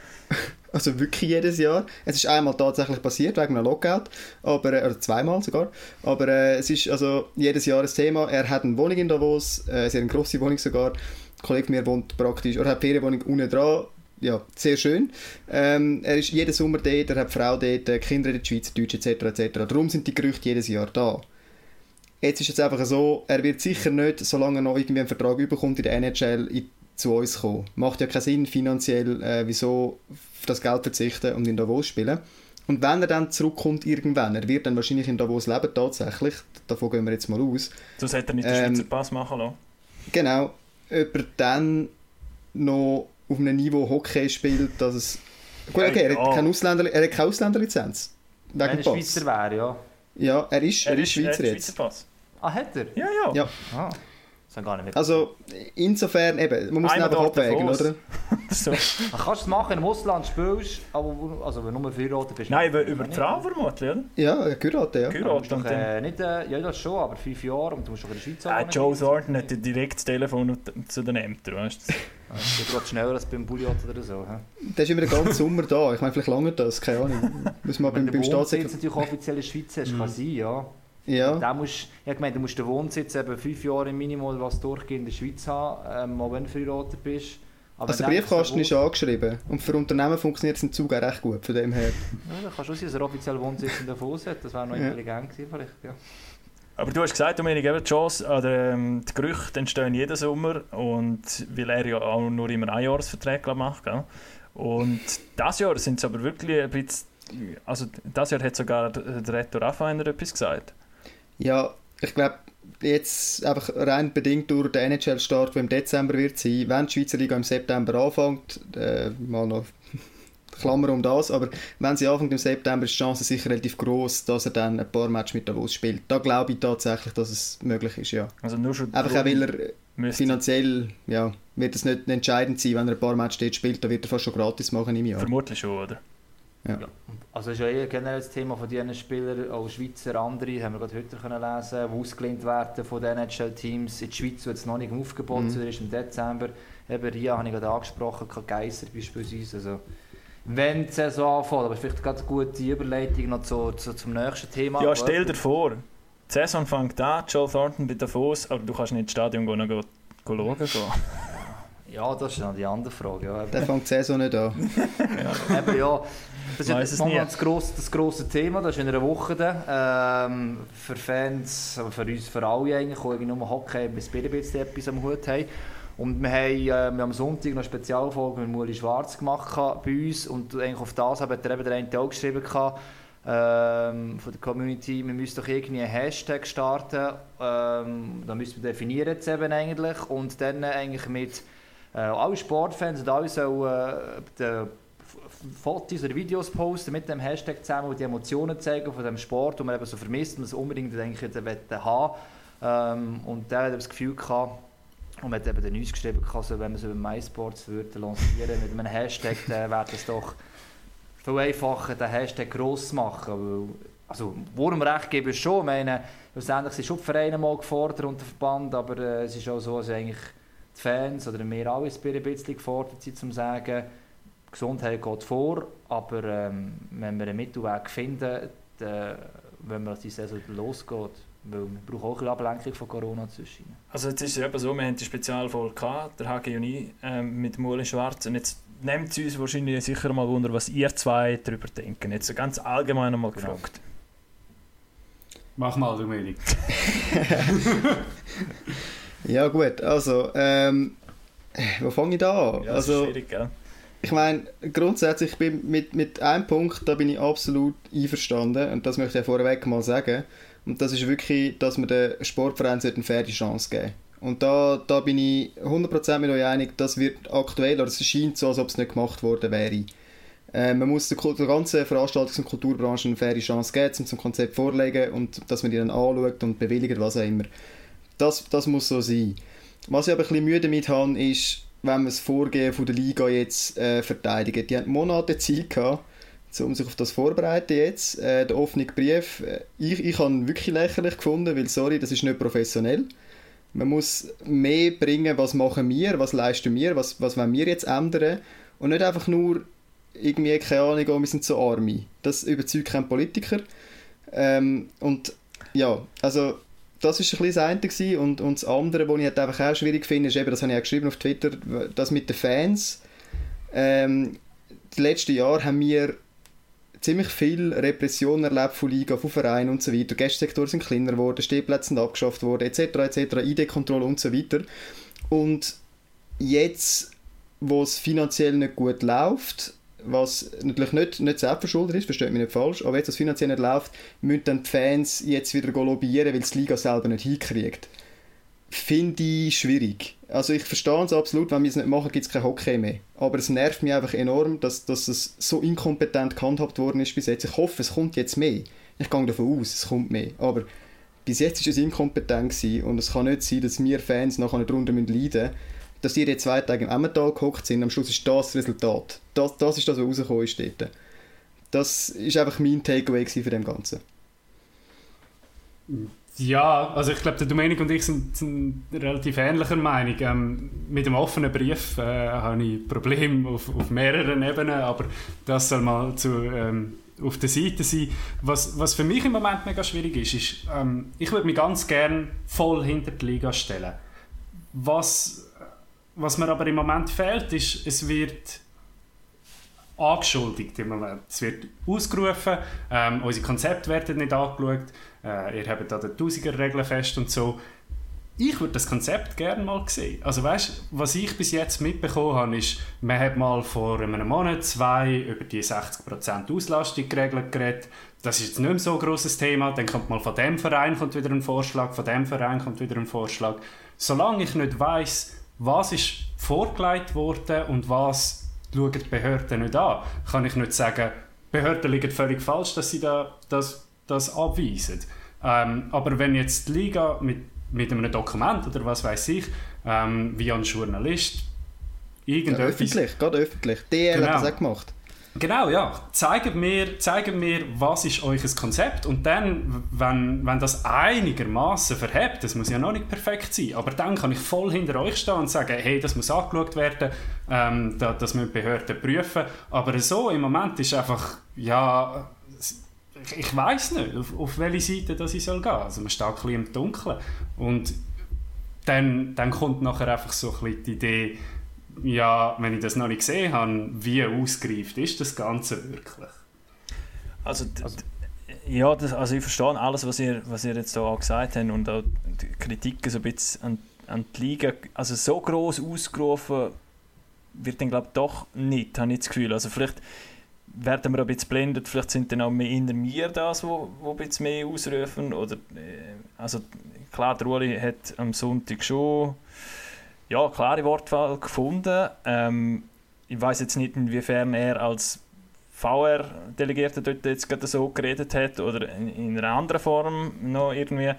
also wirklich jedes Jahr. Es ist einmal tatsächlich passiert, wegen einem Lockout, aber, äh, oder zweimal sogar. Aber äh, es ist also jedes Jahr ein Thema. Er hat eine Wohnung in Davos, äh, sehr eine grosse Wohnung sogar. Ein Kollege von mir wohnt praktisch, oder hat eine Ferienwohnung unten dran. Ja, sehr schön. Ähm, er ist jeden Sommer dort, er hat Frau dort, äh, Kinder in der Schweiz, Deutsch etc. etc. Darum sind die Gerüchte jedes Jahr da. Jetzt ist es einfach so, er wird sicher nicht, solange er noch irgendwie einen Vertrag überkommt in der NHL, in, zu uns kommen. Macht ja keinen Sinn finanziell, äh, wieso auf das Geld verzichten und in Davos spielen. Und wenn er dann zurückkommt irgendwann, er wird dann wahrscheinlich in Davos leben, tatsächlich, davon gehen wir jetzt mal aus, Sonst hätte er nicht den Ähm, Schweizer Pass machen lassen. genau, ob er dann noch auf einem Niveau Hockey spielt, dass es... Gut, okay, er Ja. hat keine, Ausländer, er hat keine Ausländerlizenz. Wenn er Pass. Schweizer wäre, ja. Ja, er ist, er ist er hat Schweizer den jetzt. Schweizer Pass. Ah, hat er? Ja, ja. Ja. Ah, das ich gar nicht mit. Also, insofern, eben, man muss Einmal einfach abwägen, oder? So. Ach, kannst du es machen, im Ausland spielst, aber also, wenn du nur verheiratet bist. Nein, über, dann über. Frau vermutlich, oder? Ja, geheiratet, ja. Du Geheiratet und doch, dann... äh, nicht, äh, ja, das schon, aber fünf Jahre und du musst doch in der Schweiz Äh. Joe Thornton hat ein direktes Telefon zu den Ämtern, weißt du? Das geht gerade schneller als beim Bulliot oder so. Der ist immer den ganzen Sommer da. Ich meine, vielleicht lange das, keine Ahnung. Muss man Wenn beim, du beim den Wohnsitz Staatssekretär... natürlich offiziell in der Schweiz hast, kann sein, ja. Ja, Da musst, ich meine, du musst den Wohnsitz eben fünf Jahre im Minimum was durchgehend in der Schweiz haben, ähm, auch wenn du verheiratet bist. Aber also der Briefkasten ist angeschrieben. Und für Unternehmen funktioniert es im Zug auch recht gut, von dem her. Ja, dann kannst du auch sein, dass er offiziell Wohnsitz in Davos hat. Das wäre noch Ja. intelligent gewesen vielleicht, ja. Aber du hast gesagt, Dominik, eben, die, Chance, oder, ähm, die Gerüchte entstehen jeden Sommer und weil er ja auch nur immer Einjahresverträge macht. Gell? Und das Jahr sind es aber wirklich ein bisschen... Also das Jahr hat sogar der Reto Raffainer etwas gesagt. Ja, ich glaube, jetzt einfach rein bedingt durch den NHL-Start, der im Dezember wird sein, wenn die Schweizer Liga im September anfängt, äh, mal noch Klammer um das, aber wenn sie anfängt im September, ist die Chance sicher relativ groß, dass er dann ein paar Matches mit Davos spielt. Da glaube ich tatsächlich, dass es möglich ist, ja. Also nur schon Einfach auch, weil er müsste, finanziell, ja, wird es nicht entscheidend sein, wenn er ein paar Matches dort spielt, dann wird er fast schon gratis machen im Jahr. Vermutlich schon, oder? Also das ist ja eher generell das Thema von diesen Spielern, auch Schweizer, andere, haben wir gerade heute können lesen, die ausgelehnt werden von den NHL-Teams. In der Schweiz wird es noch nicht im Aufgebot, Mhm. ist im Dezember. Eben hier habe ich gerade angesprochen, kein Geisser beispielsweise. Also, wenn die Saison anfängt, aber vielleicht gerade eine gute Überleitung noch zu, zu, zum nächsten Thema. Ja, stell dir vor, die Saison fängt an, Joe Thornton bei Davos, aber du kannst nicht ins Stadion gehen go schauen gehen. Ja, das ist noch die andere Frage. Ja. Der fängt die Saison nicht an. Eben, ja. Das ist jetzt momentan das grosse, das grosse Thema, das ist in einer Woche dann. Ähm, für Fans, aber für uns, für alle eigentlich, die irgendwie nur Hockey bis ein bisschen etwas am Hut haben. Und wir haben, äh, wir haben am Sonntag noch eine Spezialfolge mit Muli Schwarz gemacht bei uns. Und eigentlich auf das hat er eben der eine auch geschrieben gehabt, ähm, von der Community, wir müssen doch irgendwie einen Hashtag starten, ähm, da müssen wir definieren jetzt eben eigentlich. Und dann eigentlich mit äh, alle Sportfans und alle sollen äh, Fotos oder Videos posten mit dem Hashtag zusammen, die Emotionen zeigen von dem Sport, den man eben so vermisst und das unbedingt denke ich, haben ähm, Und der hat das Gefühl gehabt, und man hat eben den News geschrieben, also wenn man so über MySports würde lancieren mit einem Hashtag, dann wäre das doch viel einfacher, den Hashtag gross machen. Weil, also, worum recht gebe ich schon. Ich meine, schlussendlich sind schon die Vereine mal gefordert und der Verband, aber äh, es ist auch so, dass eigentlich die Fans oder wir alle ein bisschen gefordert sind, um zu sagen, Gesundheit geht vor, aber ähm, wenn wir einen Mittelweg finden, dann, wenn wir die Saison losgeht, weil wir brauchen auch eine Ablenkung von Corona zwischen. Also jetzt ist es eben so, wir haben die Spezialfolge gehabt, der HG und ich, ähm, mit Mule Schwarz und jetzt nehmt es uns wahrscheinlich sicher mal wunder, was ihr zwei darüber denken. Jetzt ganz allgemein einmal genau. gefragt. Mach mal, du Dominik. ja gut, also ähm, wo fange ich da an? Ja, also, schwierig, gell? Ich meine, grundsätzlich bin mit, mit einem Punkt, da bin ich absolut einverstanden und das möchte ich vorweg mal sagen. Und das ist wirklich, dass man den Sportverein eine faire Chance geben Und da, da bin ich 100% mit euch einig, das wird aktuell, oder es scheint so, als ob es nicht gemacht worden wäre. Äh, man muss der, der ganzen Veranstaltungs- und Kulturbranche eine faire Chance geben, um zum Konzept vorlegen und dass man die dann anschaut und bewilligt, was auch immer. Das, das muss so sein. Was ich aber ein bisschen müde damit habe, ist, wenn man das Vorgehen von der Liga jetzt äh, verteidigt. Die haben Monate Zeit gehabt, um sich auf das vorzubereiten jetzt. Äh, der offene Brief, äh, ich, ich habe ihn wirklich lächerlich gefunden, weil, sorry, das ist nicht professionell. Man muss mehr bringen, was machen wir, was leisten wir, was, was wollen wir jetzt ändern und nicht einfach nur irgendwie, keine Ahnung, oh, wir sind so Arme. Das überzeugt keinen Politiker. Ähm, und ja, also das war ein bisschen das eine und, und das andere, was ich halt einfach auch schwierig finde, ist eben, das habe ich auch geschrieben auf Twitter, das mit den Fans. Ähm, die letzten Jahre haben wir ziemlich viel Repression erlebt von Liga, von Vereinen und so weiter. Gästesektoren sind kleiner geworden, Stehplätze sind abgeschafft worden, etc., etc., ID-Kontrolle und so weiter. Und jetzt, wo es finanziell nicht gut läuft, was natürlich nicht, nicht selbstverschuldet ist, versteht mich nicht falsch, aber jetzt, was finanziell nicht läuft, müssen dann die Fans jetzt wieder lobbyieren, weil die Liga selber nicht hinkriegt. Finde ich schwierig. Also ich verstehe es absolut, wenn wir es nicht machen, gibt es kein Hockey mehr. Aber es nervt mich einfach enorm, dass, dass es so inkompetent gehandhabt worden ist bis jetzt. Ich hoffe, es kommt jetzt mehr. Ich gehe davon aus, es kommt mehr. Aber bis jetzt war es inkompetent und es kann nicht sein, dass wir Fans nachher darunter leiden müssen, dass ihr jetzt zwei Tage im Emmental gehockt sind, am Schluss ist das Resultat. Das, das ist das, was rausgekommen ist dort. Das ist einfach mein Takeaway für dem Ganzen. Ja, also ich glaube, der Dominik und ich sind, sind relativ ähnlicher Meinung. Ähm, mit dem offenen Brief äh, habe ich Probleme auf, auf mehreren Ebenen, aber das soll mal zu, ähm, auf der Seite sein. Was, was für mich im Moment mega schwierig ist, ist, ähm, ich würde mich ganz gern voll hinter die Liga stellen. Was was mir aber im Moment fehlt, ist, es wird angeschuldigt im Moment. Es wird ausgerufen, ähm, unsere Konzepte werden nicht angeschaut, äh, ihr habt da die Tausiger-Regeln fest und so. Ich würde das Konzept gerne mal sehen. Also weißt, was ich bis jetzt mitbekommen habe, ist, man hat mal vor einem Monat, zwei über die 60% Auslastung geregelt. Das ist jetzt nicht mehr so ein grosses Thema. Dann kommt mal von dem Verein kommt wieder ein Vorschlag, von dem Verein kommt wieder ein Vorschlag. Solange ich nicht weiß, was ist vorgelegt worden und was schauen die Behörden nicht an, kann ich nicht sagen, die Behörden liegen völlig falsch, dass sie da, das, das abweisen. Ähm, aber wenn jetzt die Liga mit, mit einem Dokument oder was weiß ich, ähm, wie ein Journalist, irgendetwas... Ja, öffentlich, gerade öffentlich. DL genau. hat das auch gemacht. Genau, ja. Zeigt mir, zeigt mir, was ist euer Konzept und dann, wenn, wenn das einigermaßen verhebt, das muss ja noch nicht perfekt sein, aber dann kann ich voll hinter euch stehen und sagen, hey, das muss angeschaut werden, ähm, das müssen Behörden prüfen, aber so im Moment ist einfach, ja, ich weiß nicht, auf, auf welche Seite das ich soll gehen. Also man steht ein bisschen im Dunkeln und dann, dann kommt nachher einfach so ein bisschen die Idee, ja, wenn ich das noch nicht gesehen habe, wie ausgereift ist das Ganze wirklich? Also, also ja, das, also ich verstehe alles, was ihr, was ihr jetzt so gesagt habt und auch die Kritiken so ein bisschen an, an die Liga. Also so groß ausgerufen wird dann glaube ich doch nicht, habe ich das Gefühl. Also vielleicht werden wir ein bisschen blendet, vielleicht sind dann auch mehr in mir das, wo, wo ein bisschen mehr ausrufen. Oder, äh, also klar, der Uli hat am Sonntag schon ja, klare Wortwahl gefunden. Ähm, ich weiß jetzt nicht, inwiefern er als VR-Delegierter dort jetzt gerade so geredet hat oder in, in einer anderen Form noch irgendwie.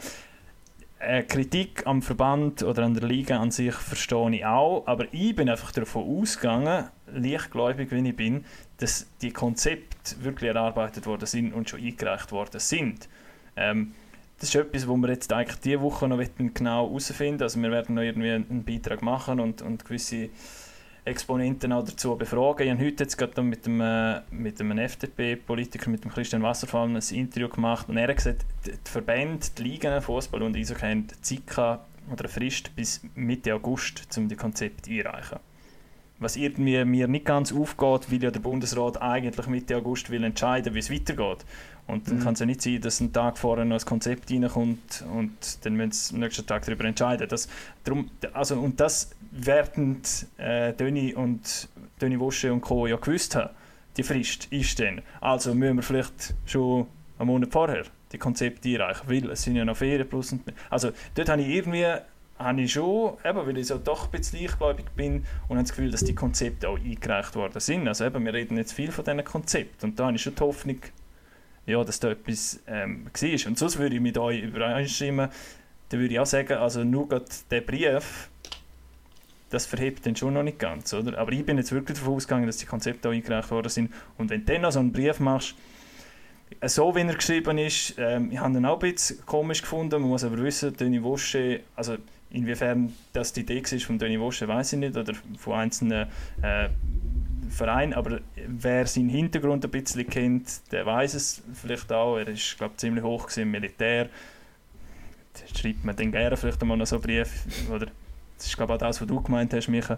Äh, Kritik am Verband oder an der Liga an sich verstehe ich auch, aber ich bin einfach davon ausgegangen, leichtgläubig wie ich bin, dass die Konzepte wirklich erarbeitet worden sind und schon eingereicht worden sind. Ähm, das ist etwas, wo wir jetzt eigentlich diese Woche noch genau herausfinden Also wir werden noch irgendwie einen Beitrag machen und, und gewisse Exponenten auch dazu befragen. Ich habe heute jetzt gerade mit einem, äh, mit einem FDP-Politiker, mit dem Christian Wasserfall, ein Interview gemacht und er hat gesagt, die Verbände, die Ligen, Fußball und Eishockey haben Zeit oder eine Frist bis Mitte August, um die Konzepte einreichen. Was irgendwie mir nicht ganz aufgeht, weil ja der Bundesrat eigentlich Mitte August will entscheiden, wie es weitergeht. Und dann mhm. kann es ja nicht sein, dass ein Tag vorher noch ein Konzept reinkommt und dann müssen sie am nächsten Tag darüber entscheiden. Das, darum, also, und das werden äh, Döni und Döni Wosche und Co. ja gewusst haben, die Frist ist dann. Also müssen wir vielleicht schon einen Monat vorher die Konzepte einreichen, weil es sind ja noch Ferien plus und Also dort habe ich irgendwie habe ich schon, eben, weil ich so doch ein bisschen leichtgläubig bin und habe das Gefühl, dass die Konzepte auch eingereicht worden sind. Also eben, wir reden jetzt viel von diesen Konzepten und da habe ich schon die Hoffnung, ja, dass da etwas ähm, war. Und sonst würde ich mit euch übereinstimmen, dann würde ich auch sagen, also nur gerade der Brief, das verhebt dann schon noch nicht ganz, oder? Aber ich bin jetzt wirklich davon ausgegangen, dass die Konzepte auch eingereicht worden sind. Und wenn du dann noch so einen Brief machst, so wie er geschrieben ist, ähm, ich habe ihn auch ein bisschen komisch gefunden. Man muss aber wissen, Denis Wosche, also inwiefern das die Idee ist von Denis Wosche, weiß ich nicht, oder von einzelnen äh, Vereinen. Aber wer seinen Hintergrund ein bisschen kennt, der weiß es vielleicht auch. Er ist, glaube ich, ziemlich hoch im Militär. Da schreibt man dann gerne vielleicht einmal noch so einen Brief, oder das ist glaube ich auch das, was du gemeint hast, Micha.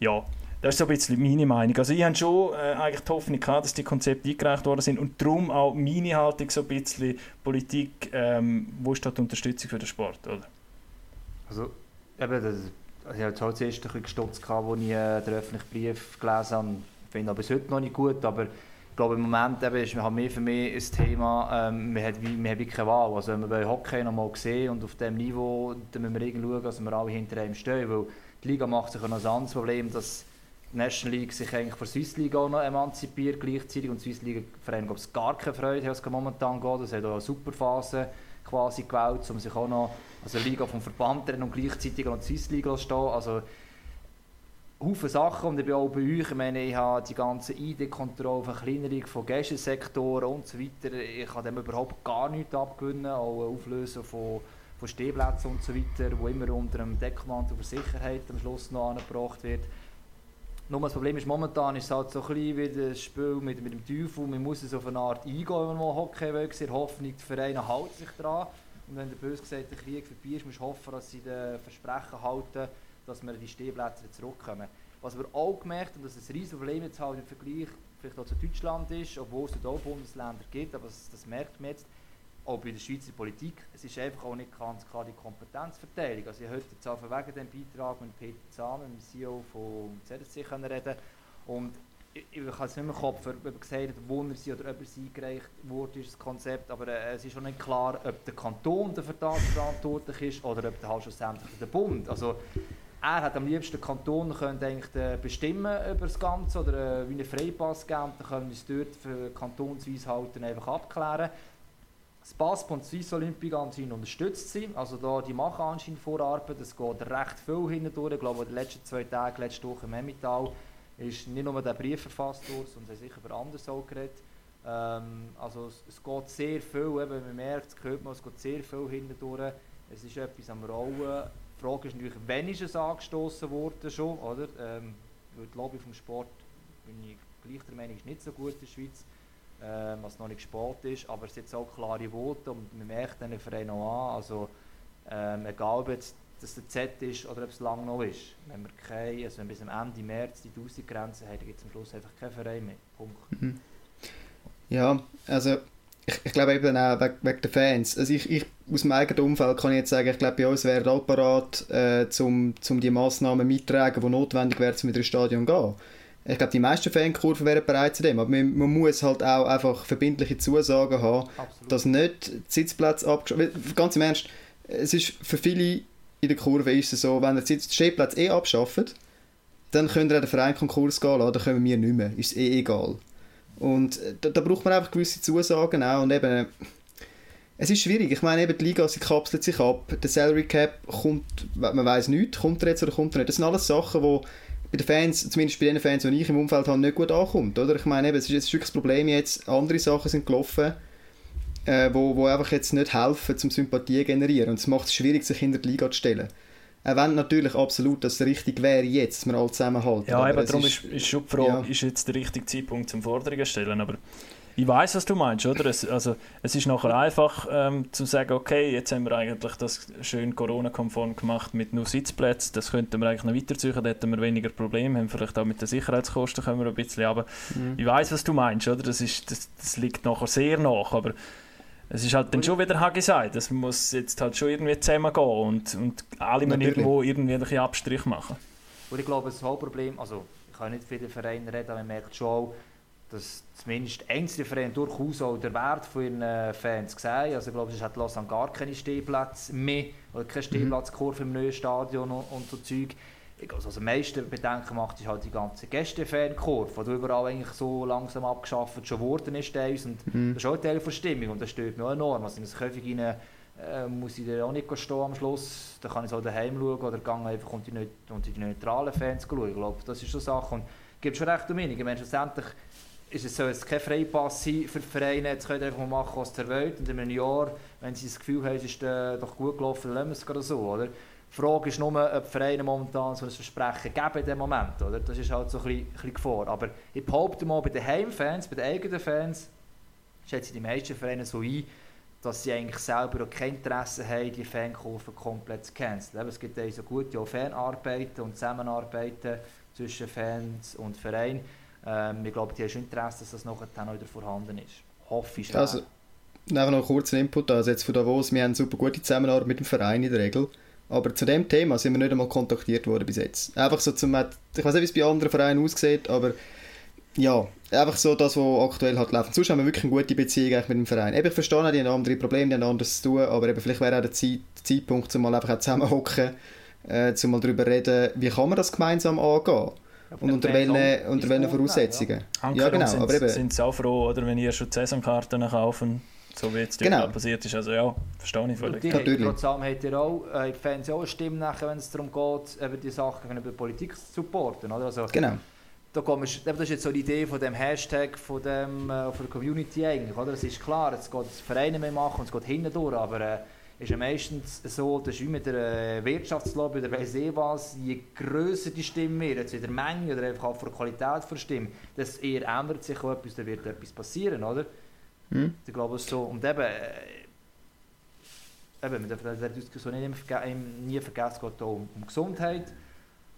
Ja, das ist so ein bisschen meine Meinung. Also ich habe schon äh, eigentlich die Hoffnung gehabt, dass die Konzepte eingereicht worden sind und darum auch meine Haltung so ein bisschen Politik, ähm, wo ist da die Unterstützung für den Sport, oder? Also, eben, das, also ich hatte zuerst ein bisschen gestutzt, als ich äh, den öffentlichen Brief gelesen habe. Ich finde ihn bis heute noch nicht gut, aber ich glaube, im Moment eben ist halt mehr für mich ein Thema, ähm, wir, haben, wir haben keine Wahl. Also wenn wir Hockey noch mal sehen und auf diesem Niveau, dann müssen wir irgendwie schauen, dass wir alle hinter ihm stehen, weil die Liga macht sich ein anderes Problem, dass die National League sich eigentlich von der Swiss League auch noch emanzipiert gleichzeitig und die Swiss League Vereine glaube ich gar keine Freude es momentan geht. Das hat auch eine Superphase quasi gewählt, um sich auch noch, also Liga vom Verband und gleichzeitig noch die Swiss zu stehen. Also Haufen Sachen und ich bin auch bei euch. Ich meine, ich habe die ganze ID-Kontrolle, Verkleinerung von Gästesektoren und so weiter. Ich kann dem überhaupt gar nichts abgewinnen. Auch Auflösen von, von Stehplätzen und so weiter, wo immer unter einem Deckmantel für Sicherheit am Schluss noch angebracht wird. Nur das Problem ist, momentan ist es halt so ein bisschen wie das Spiel mit, mit dem Teufel. Man muss es auf eine Art eingehen, wenn man mal Hockey will. In Hoffnung, die Vereine halten sich dran. Und wenn der böse gesagt der Krieg vorbei ist, musst du hoffen, dass sie den Versprechen halten dass wir die Stehplätze zurückkommen. Was wir auch gemerkt haben, dass es ein riesiges Problem jetzt halt im Vergleich vielleicht auch zu Deutschland ist, obwohl es auch Bundesländer gibt, aber das, das merkt man jetzt, auch bei der Schweizer Politik, es ist einfach auch nicht ganz klar die Kompetenzverteilung. Also ich heute jetzt wegen dem Beitrag mit Peter Zahn, dem CEO von ZSC, reden und ich, ich habe es nicht mehr Kopf, ob er gesagt hat, wo er sie oder ob er sie eingereicht wurde, ist das Konzept, aber äh, es ist auch nicht klar, ob der Kanton der verantwortlich ist oder ob der halt schlussendlich der Bund. Also er hat am liebsten Kanton könnte eigentlich bestimmen über das Ganze oder äh, wie einen Freipass geben, dann können wir es dort für kantonsweise halten einfach abklären. Das BASP Swiss Olympic anscheinend unterstützt sie, also da, die machen anscheinend Vorarbeit, es geht recht viel hindurch, ich glaube in den letzten zwei Tagen, letzte Woche im Emmental, ist nicht nur der Brief verfasst worden, sondern sicher über anderes auch geredet. Ähm, also es, es, geht sehr viel, eben, man merkt, es hört man, es geht sehr viel hindurch, es ist etwas am Rollen, die Frage ist natürlich, wann ist es angestoßen worden schon, oder? Ähm, weil die Lobby vom Sport, bin ich gleich der Meinung, ist nicht so gut in der Schweiz, ähm, was noch nicht spät ist, aber es sind auch klare Worte und man merkt den Verein auch an, also ähm, egal ob jetzt das der Z ist oder ob es lang noch ist, wenn wir keine, also wenn bis am Ende März die 1000 Grenzen haben, gibt es am Schluss einfach keinen Verein mehr, Punkt. Mhm. Ja, also ich, ich glaube eben auch wegen, wegen der Fans. Also ich, ich, aus meinem eigenen Umfeld kann ich jetzt sagen, ich glaube, bei uns wäre all parat, äh, um, um die Massnahmen mitzutragen, die notwendig wären, um wieder ins Stadion zu gehen. Ich glaube, die meisten Fankurven wären bereit zu dem, aber man, man, muss halt auch einfach verbindliche Zusagen haben, Absolut. dass nicht die Sitzplätze abgeschafft Ganz im Ernst, es ist für viele in der Kurve ist es so, wenn ihr die Stehplätze eh abschafft, dann könnt ihr den Verein Konkurs gehen lassen, dann können wir nicht mehr, ist eh egal. Und äh, da, da braucht man einfach gewisse Zusagen auch und eben es ist schwierig. Ich meine, eben die Liga, sie kapselt sich ab. Der Salary Cap kommt, man weiß nicht, kommt er jetzt oder kommt er nicht. Das sind alles Sachen, die bei den Fans, zumindest bei den Fans, die ich im Umfeld habe, nicht gut ankommt. Oder? Ich meine, eben, es ist jetzt wirklich das Problem jetzt, andere Sachen sind gelaufen, äh, wo, wo einfach jetzt nicht helfen, zum Sympathie generieren. Und es macht es schwierig, sich hinter die Liga zu stellen. Auch wenn natürlich absolut das richtig wäre jetzt, dass wir alle zusammenhalten. Ja, eben darum ist, ist schon die Frage, ja. ist jetzt der richtige Zeitpunkt zum Forderungen stellen, aber ich weiß, was du meinst, oder? Es, also, es ist nachher einfach ähm, zu sagen, okay, jetzt haben wir eigentlich das schön Corona-konform gemacht mit nur Sitzplätzen, das könnten wir eigentlich noch weiterziehen, da hätten wir weniger Probleme, haben vielleicht auch mit den Sicherheitskosten können wir ein bisschen, aber mhm. ich weiß, was du meinst, oder? Das, ist, das, das liegt nachher sehr nach, aber es ist halt dann schon wieder gesagt, das muss jetzt halt schon irgendwie zusammengehen und, und alle müssen irgendwo irgendwie Abstrich machen. Und ich glaube, das Hauptproblem, also ich kann nicht für den Verein reden, aber man merkt schon dass zumindest einzelne Vereine durchaus auch den Wert von ihren äh, Fans sehen. Also ich glaube, es hat Lausanne gar keine Stehplätze mehr oder keine mhm. Stehplatzkurve im neuen Stadion und, und so Zeug. Also, am meisten Bedenken macht, ist halt die ganze Gäste-Fankurve, die überall eigentlich so langsam abgeschafft schon worden ist. Und mhm. Das ist auch ein Teil der Stimmung und das stört mich auch enorm. Also in das Käfig rein, äh, muss ich da auch nicht stehen am Schluss. Da kann ich so daheim schauen oder gehe einfach unter die, unter die neutralen Fans schauen. Ich glaube, das ist so eine Sache. Und es gibt schon recht um einige Menschen. Schlussendlich ist es, soll es kein Freipass sein für die Vereine, jetzt könnt ihr einfach mal machen, was ihr wollt. Und in einem Jahr, wenn sie das Gefühl haben, es ist äh, doch gut gelaufen, dann lassen wir es gerade so. Oder? Die Frage ist nur, ob Vereine momentan so ein Versprechen geben in dem Moment. Oder? Das ist halt so ein bisschen, ein Gefahr. Aber ich behaupte mal, bei den Heimfans, bei den eigenen Fans, schätze die meisten Vereine so ein, dass sie eigentlich selber auch kein Interesse haben, die Fankurve komplett zu canceln. Es gibt also gute Fanarbeiten und Zusammenarbeiten zwischen Fans und Vereinen ähm, ich glaube, die haben schon Interesse, dass das nachher dann wieder vorhanden ist. Hoffe ich. Also, einfach noch einen kurzen Input. Also jetzt von Davos, wir haben super gute Zusammenarbeit mit dem Verein in der Regel. Aber zu dem Thema sind wir nicht einmal kontaktiert worden bis jetzt. Einfach so zum, ich weiß nicht, wie es bei anderen Vereinen aussieht, aber ja, einfach so das, was aktuell halt läuft. Sonst haben wir wirklich eine gute Beziehung mit dem Verein. Eben, ich verstehe, die haben andere Probleme, die haben anderes zu tun, aber eben, vielleicht wäre auch der Zeit, Zeitpunkt, um mal einfach zusammenhocken, äh, um mal darüber reden, wie kann man das gemeinsam angehen. Und unter welchen, unter welchen Voraussetzungen. Ja, ja genau. Sind, aber eben. sind sie auch froh, oder, wenn ihr schon Saisonkarten kaufen, so wie jetzt genau. passiert ist. Also ja, verstehe ich völlig. Und die, trotzdem habt ihr auch, äh, Fans auch eine Stimme, nachher, wenn es darum geht, eben die Sachen über Politik zu supporten. Oder? Also, genau. Da kommst, das ist jetzt so die Idee von dem Hashtag von, dem, äh, von der Community eigentlich. Oder? Es ist klar, es geht Vereine mehr machen und es geht hinten durch, aber äh, ist ja meistens so, das ist wie mit der äh, Wirtschaftslobby oder weiss ich was, je grösser die Stimme wird, jetzt in der Menge oder einfach auch von der Qualität der Stimme, desto eher ändert sich auch etwas, da wird etwas passieren, oder? Mhm. Ich glaube es so. Und eben, äh, eben, man darf die Diskussion nicht nie vergessen, es geht auch um, um Gesundheit.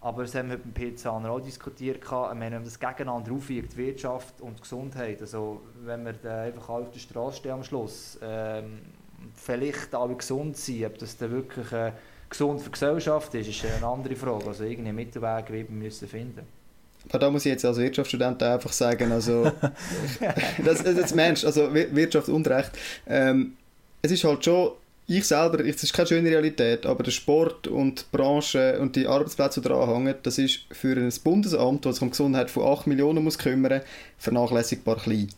Aber das haben wir mit dem Pizzaner auch diskutiert. Wenn man das gegeneinander aufwiegt, Wirtschaft und Gesundheit. Also, wenn wir einfach auf der Straße stehen am Schluss, ähm, vielleicht alle gesund sind, ob das dann wirklich äh, gesund für die Gesellschaft ist, ist eine andere Frage. Also irgendeinen Mittelweg wir müssen finden. Aber da muss ich jetzt als Wirtschaftsstudent einfach sagen, also das, das ist Mensch, also Wirtschaft und Recht. Ähm, es ist halt schon, ich selber, es ist keine schöne Realität, aber der Sport und die Branche und die Arbeitsplätze, die daran hängen, das ist für ein Bundesamt, das sich um Gesundheit von 8 Millionen muss kümmern, vernachlässigbar klein.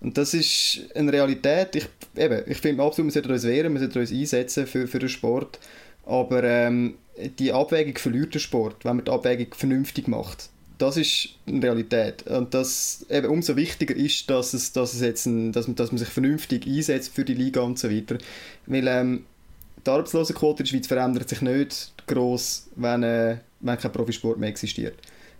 Und das ist eine Realität. Ich, eben, ich finde absolut, wir sollten uns wehren, wir sollten uns einsetzen für, für den Sport. Aber ähm, die Abwägung verliert der Sport, wenn man die Abwägung vernünftig macht. Das ist eine Realität. Und das eben umso wichtiger ist, dass, es, dass, es jetzt ein, dass, man, dass man sich vernünftig einsetzt für die Liga und so weiter. Weil ähm, die Arbeitslosenquote in der Schweiz verändert sich nicht gross, wenn, äh, wenn kein Profisport mehr existiert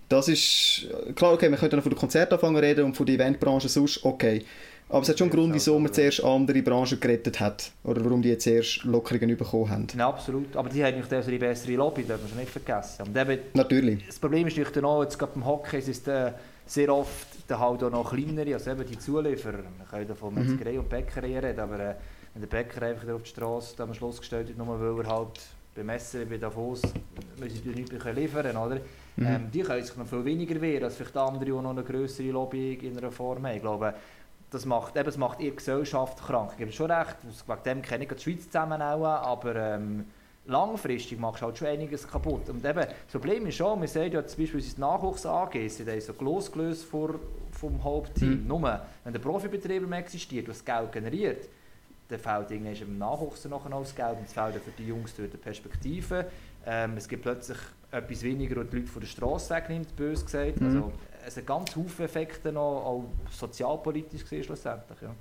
das ist, klar, okay, wir können dann von der Konzertanfang reden und von der Eventbranche sonst, okay. Aber es hat schon einen Grund, wieso man zuerst andere Branchen gerettet hat. Oder warum die jetzt erst Lockerungen bekommen haben. Ja, absolut. Aber die haben natürlich die bessere Lobby, das darf man nicht vergessen. Und eben, natürlich. Das Problem ist natürlich auch, jetzt gerade beim Hockey ist es äh, sehr oft der halt auch noch kleinere, also eben die Zulieferer. Wir können von. Metzgerei mhm. und Bäckerei reden, aber äh, wenn der Bäcker einfach auf die Straße am Schluss gestellt wird, nur weil er halt beim Messer, bei Davos, müssen sie nicht mehr liefern, oder? Mhm. Ähm, die können sich noch viel weniger wehren als vielleicht andere, die noch eine größere Lobby in einer Form haben. Ich glaube, das macht, eben, das macht ihre Gesellschaft krank. Ich gebe schon recht, wegen dem kenne ich die Schweiz zusammen auch, aber ähm, langfristig machst du halt schon einiges kaputt. Und eben, das Problem ist schon, wir sehen ja zum Beispiel unsere Nachwuchs-AG, sind so losgelöst vor, vom Hauptteam. Mhm. Nur, wenn der Profibetrieb mehr existiert, was Geld generiert, dann fehlt irgendwann im Nachwuchs noch das Geld und es fehlt für die Jungs dort eine Perspektive. Ähm, es gibt plötzlich etwas weniger, und die Leute von der Straße wegnimmt, bös gesagt. Mhm. Also, es hat ganz viele Effekte noch, auch sozialpolitisch gesehen schlussendlich. Ja.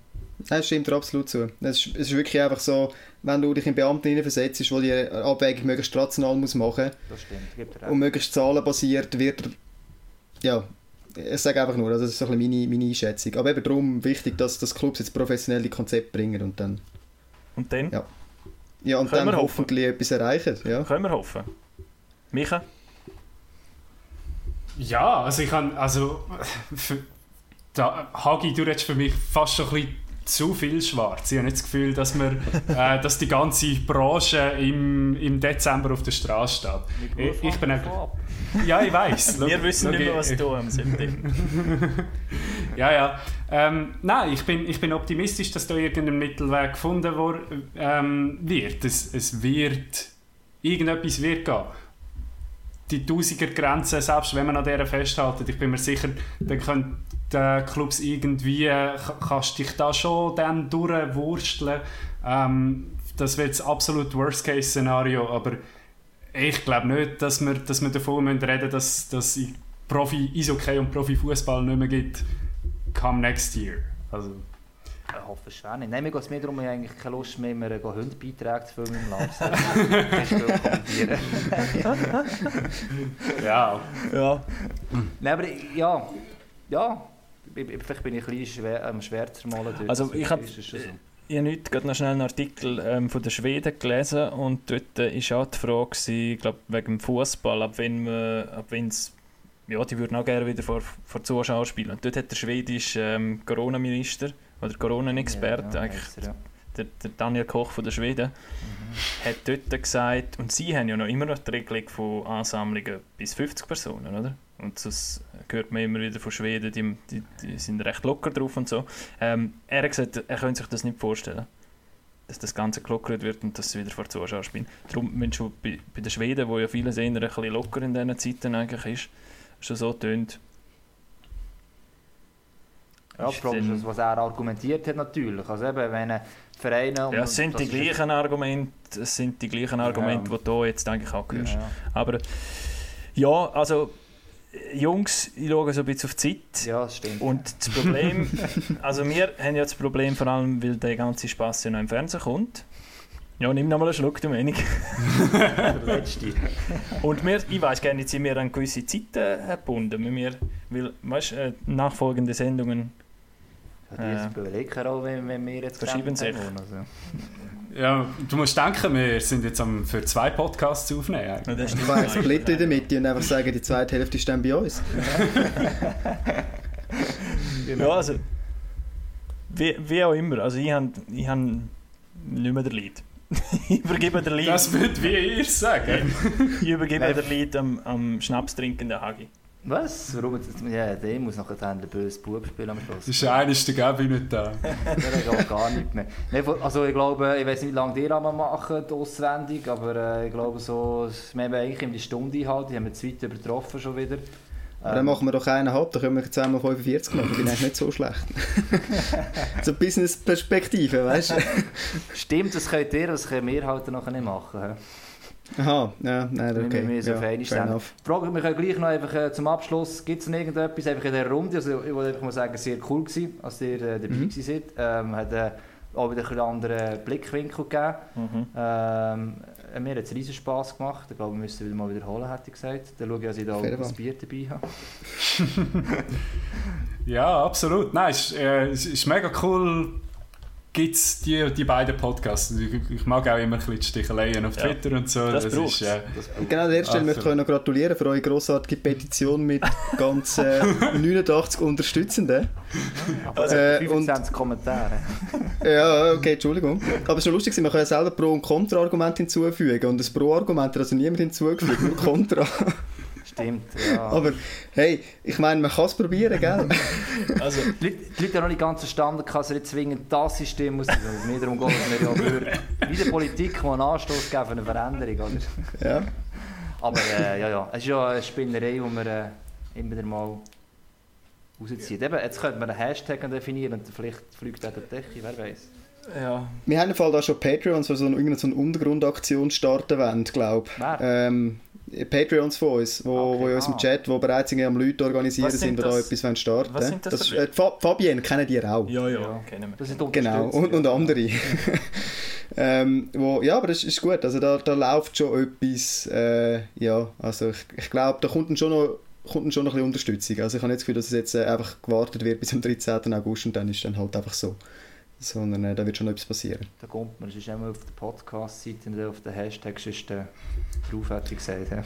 Das stimmt dir absolut zu. Es ist, es ist wirklich einfach so, wenn du dich in Beamten hineinversetzt, wo die Abwägung möglichst rational muss machen Das stimmt, gibt er und möglichst zahlenbasiert wird ja, ich sage einfach nur, also das ist so ein bisschen meine, meine Einschätzung. Aber eben darum wichtig, dass das Clubs jetzt professionelle Konzepte bringen und dann, Und dann Ja. ja, und Können dann wir hoffen. hoffentlich etwas erreichen. Ja. können wir hoffen. Micha? Ja, also ich kann, also für, da, Hagi, du redest für mich fast schon ein bisschen zu viel schwarz. Ich habe nicht das Gefühl, dass, wir, äh, dass die ganze Branche im, im Dezember auf der Straße steht. Ich, ich bin einfach, ja, ich weiß. Wir wissen nicht mehr, was am September. Ja, ja. Ähm, nein, ich bin, ich bin optimistisch, dass da irgendein Mittelweg gefunden wor, ähm, wird. Es, es wird, irgendetwas wird gehen. Die Tausiger-Grenze, selbst wenn man an der festhalten, ich bin mir sicher, dann können die Clubs irgendwie, äh, ka- kannst dich da schon dann durchwursteln. Ähm, das wird das absolut Worst-Case-Szenario, aber ich glaube nicht, dass wir, dass wir davon müssen reden dass dass es Profi-Eishockey und Profi-Fußball nicht mehr gibt come next year. Also, Ich hoffe es schwer nicht. Nein, mir geht es mehr darum, ich habe eigentlich keine Lust mehr, mir Hundebeiträge zu filmen im Labs. Ja. Ja. Nein, aber ich- ja, ja, ich- ich- vielleicht bin ich ein bisschen schwer, am schwer zu malen. dort. Also, ich hab- Ist es schon so. Ich habe heute gerade noch schnell einen Artikel ähm, von den Schweden gelesen und dort war äh, auch die Frage, gewesen, ich glaube, wegen dem Fußball, ab wenn man, ab wenn's, ja, die würden auch gerne wieder vor, vor Zuschauern spielen. Und dort hat der schwedische ähm, Corona-Minister oder Corona-Experte, Ja, eigentlich er, ja. der, der Daniel Koch von den Schweden, hat dort gesagt, und sie haben ja noch immer noch die Regelung von Ansammlungen bis 50 Personen, oder? Und das hört man immer wieder von Schweden, die, die, die sind recht locker drauf und so. Ähm, er hat gesagt, er könnte sich das nicht vorstellen, dass das Ganze gelockert wird und dass sie wieder vor Zuschauern spielen. Darum müssen schon bei, bei den Schweden, wo ja vieles eher ein bisschen locker in diesen Zeiten eigentlich ist, schon so tönt. Ja, Ist die Frage ist, das, was er argumentiert hat natürlich. Also eben, wenn ein Vereine... Ja, es sind die gleichen Argumente, es sind die gleichen Argumente, die du jetzt eigentlich auch hörst. Ja, Aber ja, also Jungs, ich schaue so ein bisschen auf die Zeit. ja, das stimmt. Und das Problem, also wir haben ja das Problem vor allem, weil der ganze Spaß ja noch im Fernsehen kommt. Ja, nimm noch mal einen Schluck, du Menig. der letzte. Und wir, ich weiß gerne, jetzt sind wir an gewisse Zeiten gebunden. Weil, wir, weil weißt, äh, nachfolgende Sendungen, Ja, die keine Rolle, wenn, wenn wir jetzt Verschieben sich. Also. ja, du musst denken, wir sind jetzt am, für zwei Podcasts aufnehmen. eigentlich. Ja, das einen Split in der Mitte und einfach sagen, die zweite Hälfte ist dann bei uns. ja, also wie, wie auch immer, also ich habe ich hab nicht mehr den Lead. ich übergebe den Lead, Das wird wie ihr sagen. ich übergebe Nein. den Lead am, am schnapstrinkenden Hagi. Was? Warum? jetzt- Ja, der muss nachher dann den bösen Bub spielen am Das Schluss. ist eines der Gabi nicht da. Der geht gar nicht mehr. Also ich glaube, ich weiß nicht, wie lange die einmal machen, die auswendig, aber äh, ich glaube so, wir haben eigentlich immer die Stunde eingehalten, die haben wir zu weit übertroffen schon wieder. Aber dann machen wir doch eineinhalb, dann können wir zusammen 45 machen. Bin eigentlich nicht so schlecht. so Business-Perspektive, weißt du? Stimmt, das könnt ihr, das können wir halt noch nicht machen. Aha, ja, nein, Wir- okay. wir müssen ja, auf einmal stehen. enough. Die Frage, wir können gleich noch einfach äh, zum Abschluss, gibt es noch irgendetwas einfach in dieser Runde? Also ich wollte einfach mal sagen, sehr cool gewesen, als ihr äh, dabei Mhm. seid. Ähm, hat äh, auch wieder ein bisschen anderen Blickwinkel gegeben. Mhm. Ähm, äh, mir hat es riesen Spass gemacht. Ich glaube, wir müssen wieder mal wiederholen, hätte ich gesagt. Dann schaue ich, dass ich da auch Fall. Bier dabei habe. Ja, absolut. Nein, es ist, äh, es ist mega cool. Gibt es die, die beiden Podcasts? Ich, mag auch immer ein bisschen Sticheleien auf Ja. Twitter und so. Das ist, braucht's. äh, Das Und genau an der Stelle möchte ich euch noch gratulieren für eure grossartige Petition mit ganz äh, 89 Unterstützenden. Aber Äh, 25 Kommentare. Ja, okay, Entschuldigung. Aber es ist noch lustig, man kann ja selber Pro- und Kontra-Argumente hinzufügen. Und das Pro-Argument hat also niemand hinzugefügt, nur Kontra. Stimmt, ja. Aber hey, ich meine, man kann es probieren, gell? Also, Die Leute, die Leute haben noch nicht ganz verstanden, dass er nicht zwingend das System muss. Also, mir darum geht, dass wir ja durch wie der Politik, die einen Anstoß geben für eine Veränderung, oder? Ja. Aber äh, ja, ja, es ist ja eine Spinnerei, die man äh, immer wieder mal rauszieht. Eben, jetzt könnte man einen Hashtag definieren und vielleicht fliegt er durch die Decke, wer weiß. Ja, Wir haben im Fall da schon Patreons, die so eine, so eine Untergrundaktion starten wollen, glaube ich. Wer? Ähm, Patreons von uns, wo, Okay, wo in unserem ah. Chat, wo bereits am Leute organisieren sind sind, die da etwas wollen starten was sind das das für ist, äh, Fa- Fabienne kennen die auch. ja, ja, Ja. kennen wir. Das sind Genau, und, und andere. ähm, wo, ja, aber das ist gut. Also da, da läuft schon etwas. Äh, ja, also ich, ich glaube, da kommt dann schon noch kommt dann schon noch ein bisschen Unterstützung. Also ich habe nicht das Gefühl, dass es jetzt äh, einfach gewartet wird bis zum 13. August und dann ist dann halt einfach so. Sondern äh, da wird schon etwas passieren. Da kommt man, es ist immer auf der Podcast-Seite und auf den Hashtags ist der drauf, hat sie gesagt. Ja.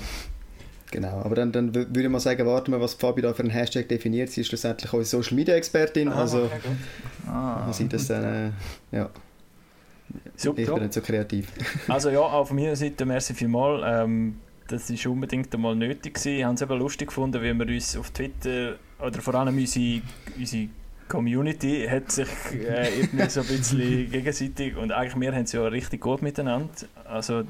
Genau, aber dann, dann wü- würde ich mal sagen, warten wir, was Fabi da für einen Hashtag definiert. Sie ist schlussendlich unsere Social Media Expertin, also okay, gut. Ah, man sieht das dann, äh, ja, Super. ich bin nicht so kreativ. Also ja, auch von meiner Seite merci vielmals. Ähm, das war unbedingt einmal nötig. Gewesen. Ich habe es eben lustig gefunden, wie wir uns auf Twitter, oder vor allem unsere, unsere Community, hat sich äh, irgendwie so ein bisschen gegenseitig, und eigentlich wir haben es ja richtig gut miteinander. Also, äh,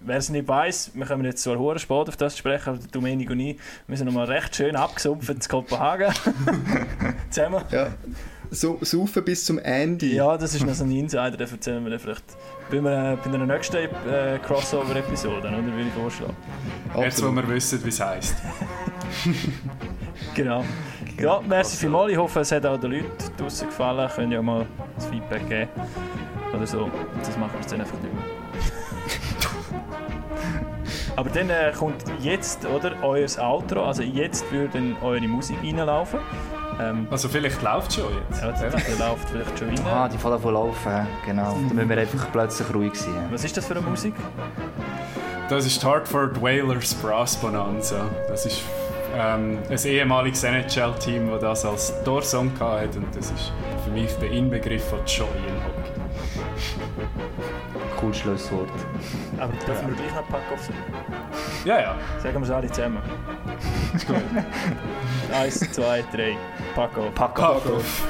wer es nicht weiß, wir kommen jetzt zwar hure spät auf das zu sprechen, aber Dominik und ich wir sind nochmal recht schön abgesumpft in Kopenhagen. Zusammen. Ja, so, saufen bis zum Ende. Ja, das ist noch so ein Insider, den erzählen wir dann vielleicht bei, einer, bei einer nächsten äh, Crossover-Episode, oder? Würde ich vorschlagen. Jetzt, wo wir wissen, wie es heisst. Genau. Ja, merci vielmals. Ich hoffe, es hat auch den Leuten draußen gefallen. Können ja mal das Feedback geben. Oder so. Das machen wir jetzt dann einfach nicht mehr. Aber dann äh, kommt jetzt, oder? Euer Outro. Also jetzt würde dann eure Musik reinlaufen. Ähm, Also vielleicht läuft es schon jetzt. ja, das, das läuft vielleicht schon rein. ah, die fallen voll auf, ja. genau. Da müssen wir einfach plötzlich ruhig sein. Was ist das für eine Musik? Das ist die Hartford Whalers Brass Bonanza. Das ist ähm, ein ehemaliges NHL-Team, das das als Torsong hatte. Und das ist für mich der Inbegriff von Joy im Hockey. Cool Schlusswort. Aber dürfen wir gleich noch Pack auf Ja, ja. Sagen wir es alle zusammen. Eins, zwei, drei. Pack auf. Pack Pack auf.